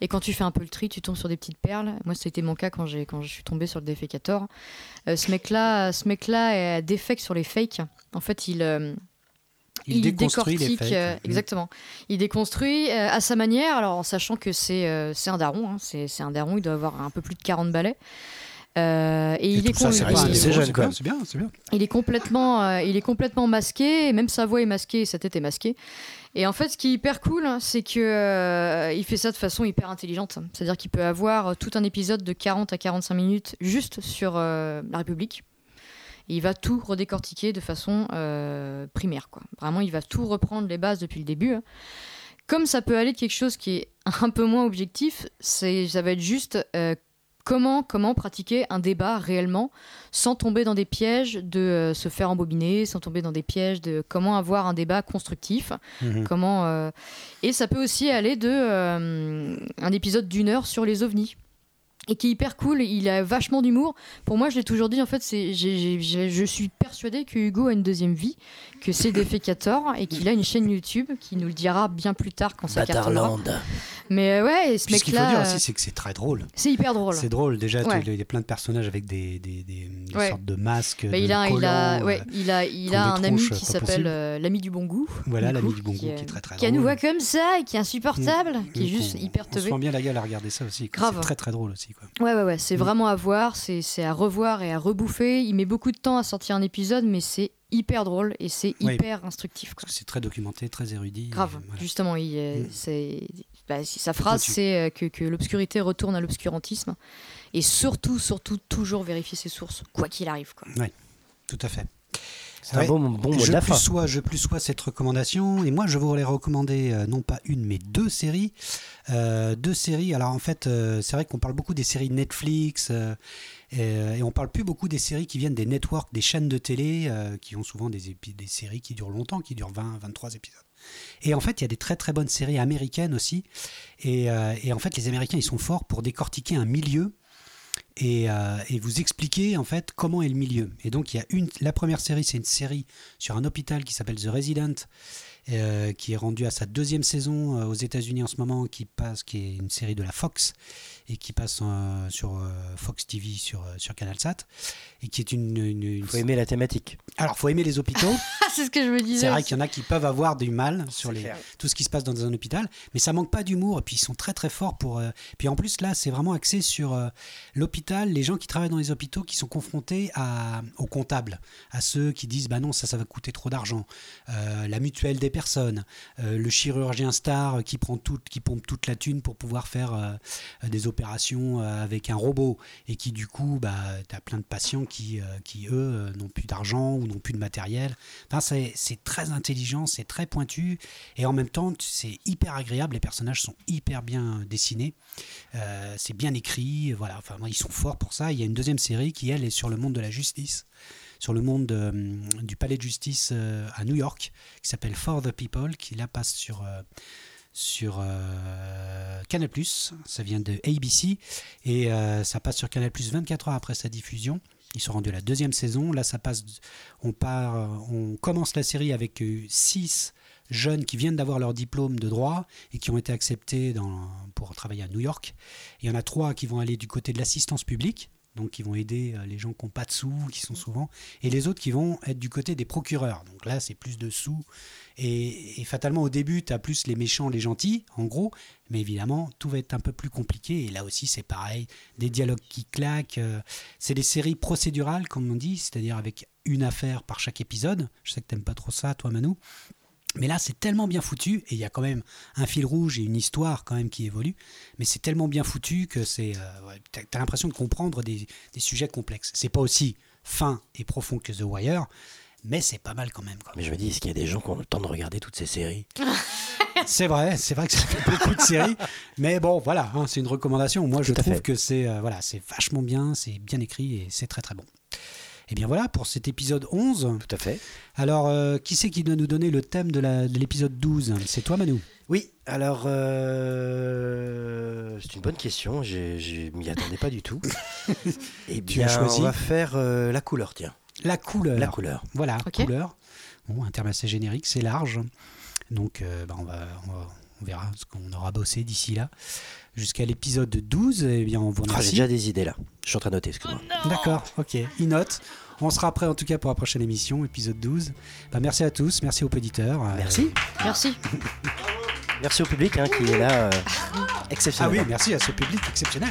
et quand tu fais un peu le tri, tu tombes sur des petites perles. Moi, c'était mon cas quand j'ai quand je suis tombé sur le défécateur. Euh, ce mec-là, ce mec-là est défect sur les fakes. En fait, il euh, Il, déconstruit les décortique, fakes. euh, Mm. exactement. Il déconstruit euh, à sa manière, alors en sachant que c'est euh, c'est un daron, hein, c'est c'est un daron, il doit avoir un peu plus de 40 balais. Euh, et, Et il, est ça, il- c'est jeune, bien, bien, il complètement, euh, il est complètement masqué, et même sa voix est masquée, et sa tête est masquée. Et en fait, ce qui est hyper cool, hein, c'est que euh, il fait ça de façon hyper intelligente. C'est-à-dire qu'il peut avoir euh, tout un épisode de 40 à 45 minutes juste sur euh, la République. Et il va tout redécortiquer de façon euh, primaire, quoi. Vraiment, il va tout reprendre les bases depuis le début. hein. Comme ça peut aller de quelque chose qui est <laughs> un peu moins objectif, c'est, ça va être juste euh, comment, comment pratiquer un débat réellement sans tomber dans des pièges de euh, se faire embobiner, sans tomber dans des pièges de comment avoir un débat constructif. Mhm. Comment et ça peut aussi aller de un épisode d'une heure sur les ovnis et qui est hyper cool. Il a vachement d'humour. Pour moi, je l'ai toujours dit. En fait, c'est je suis persuadée que Hugo a une deuxième vie, que c'est Defecator et qu'il a une chaîne YouTube qui nous le dira bien plus tard quand ça cartonnera. Mais euh, ouais, et ce Puis ce qu'il faut mec-là, dire euh, aussi, c'est que c'est très drôle. c'est hyper drôle. C'est drôle. Déjà, Ouais. tu- il y a plein de personnages avec des, des, des- des Ouais. sortes de masques. Bah, de il a, il a, ouais, euh, il a, il qui ont a des un ami qui s'appelle euh, l'ami du bon goût. Voilà, l'ami du bon goût qui, qui est très très qui a drôle. une voix comme ça et qui est insupportable, qui est Donc, juste on- hyper On se teubé. bien la gueule à regarder ça aussi. C'est très très drôle aussi. Quoi. Ouais, ouais, ouais, c'est vraiment à voir, c'est à revoir et à rebouffer. Il met beaucoup de temps à sortir un épisode, mais c'est hyper drôle et c'est Oui. hyper instructif. c'est très documenté, très érudit. Grave, voilà. justement, il, euh, Mm. c'est bah, sa phrase c'est euh, que, que l'obscurité retourne à l'obscurantisme et surtout, surtout, toujours vérifier ses sources, quoi qu'il arrive. Quoi. Tout à fait. C'est un bon, bon je plus sois, je plus sois cette recommandation et moi je voulais recommander euh, non pas une mais deux séries, Euh, deux séries. Alors en fait euh, c'est vrai qu'on parle beaucoup des séries Netflix euh, et, et on parle plus beaucoup des séries qui viennent des networks, des chaînes de télé euh, qui ont souvent des, des séries qui durent longtemps, qui durent 20, 23 épisodes. Et en fait il y a des très très bonnes séries américaines aussi et, euh, en fait les Américains ils sont forts pour décortiquer un milieu et, euh, vous expliquer en fait comment est le milieu. Et donc il y a une, la première série, c'est une série sur un hôpital qui s'appelle The Resident, euh, qui est rendue à sa deuxième saison euh, aux États-Unis en ce moment, qui passe, qui est une série de la Fox et qui passe euh, sur euh, Fox TV sur euh, sur CanalSat et qui est une, Il faut aimer la thématique. Alors faut aimer les hôpitaux. <laughs> Ah, c'est ce que je me disais. C'est vrai qu'il y en a qui peuvent avoir du mal sur C'est les, clair. tout ce qui se passe dans un hôpital, mais ça manque pas d'humour. Et puis ils sont très très forts pour. euh, Puis en plus là, c'est vraiment axé sur euh, l'hôpital, les gens qui travaillent dans les hôpitaux qui sont confrontés à, aux comptables, à ceux qui disent bah non ça ça va coûter trop d'argent, Euh, la mutuelle des personnes, euh, le chirurgien star qui prend tout, qui pompe toute la thune pour pouvoir faire euh, des opérations euh, avec un robot et qui du coup bah t'as plein de patients qui euh, qui eux n'ont plus d'argent ou n'ont plus de matériel. Enfin, c'est très intelligent, c'est très pointu, et en même temps, c'est hyper agréable. Les personnages sont hyper bien dessinés, Euh, c'est bien écrit. Voilà, enfin, ils sont forts pour ça. Il y a une deuxième série qui, elle, est sur le monde de la justice, sur le monde de, hum, du palais de justice euh, à New York, qui s'appelle For the People, qui là passe sur. euh, sur euh, Canal+, ça vient de ABC, et euh, ça passe sur Canal+, 24 heures après sa diffusion. Ils sont rendus à la deuxième saison. Là, ça passe. On part. euh, On commence la série avec euh, six jeunes qui viennent d'avoir leur diplôme de droit et qui ont été acceptés dans, pour travailler à New York. Il y en a trois qui vont aller du côté de l'assistance publique, donc qui vont aider euh, les gens qui n'ont pas de sous, qui sont souvent, et les autres qui vont être du côté des procureurs. Donc là, c'est plus de sous. Et, fatalement, au début, tu as plus les méchants, les gentils, en gros, mais évidemment, tout va être un peu plus compliqué. Et là aussi, c'est pareil, des dialogues qui claquent. euh, c'est des séries procédurales, comme on dit, c'est-à-dire avec une affaire par chaque épisode. Je sais que t'aimes pas trop ça, toi, Manu. Mais là, c'est tellement bien foutu, et il y a quand même un fil rouge et une histoire quand même qui évolue, mais c'est tellement bien foutu que c'est, euh, l'impression de comprendre des, des sujets complexes. C'est pas aussi fin et profond que The Wire, mais c'est pas mal quand même. quoi. Mais je me dis, est-ce qu'il y a des gens qui ont le temps de regarder toutes ces séries? <laughs> C'est vrai, c'est vrai que ça fait beaucoup de séries, mais bon, voilà, hein, c'est une recommandation. Moi, je Tout trouve fait. que c'est, euh, voilà, c'est vachement bien, c'est bien écrit et c'est très très bon. Et bien voilà pour cet épisode 11. Tout à fait. Alors, euh, qui c'est qui doit nous donner le thème de, l'épisode 12 C'est toi, Manu Oui, alors euh, c'est une bonne question. Je m'y attendais pas du tout. <laughs> Et Tu as bien, choisi on va faire euh, la couleur, tiens. La couleur. La couleur. Voilà, Ok. couleur. Bon, un terme assez générique, c'est large. Donc, euh, bah, on, va, on, va- on verra ce qu'on aura bossé d'ici là. Jusqu'à l'épisode 12, eh bien, on vous Ah, j'ai déjà des idées là. Je suis en train de noter, excuse-moi. D'accord, ok. Il note. On sera prêt en tout cas pour la prochaine émission, épisode 12. Bah, merci à tous, merci aux auditeurs. Euh, Merci. Merci. Merci au public hein, qui est là. euh, Ah exceptionnel. oui, merci à ce public exceptionnel.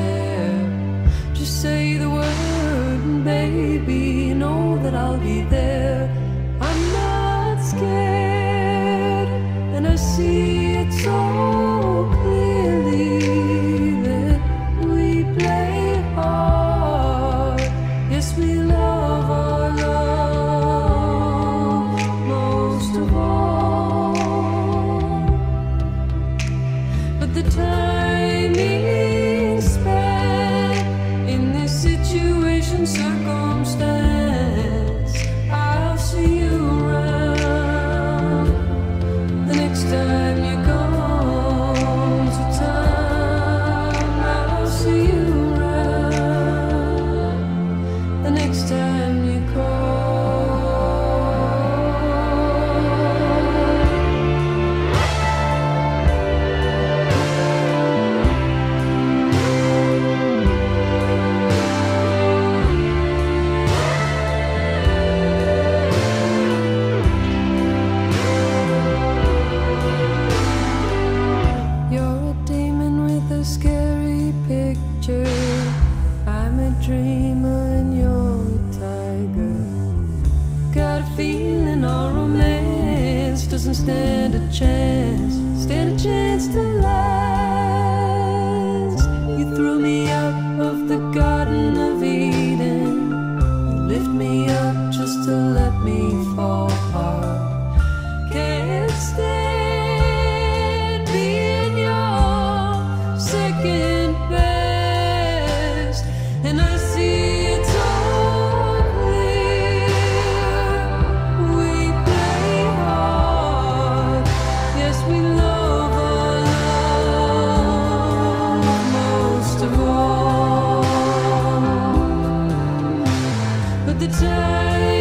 the time.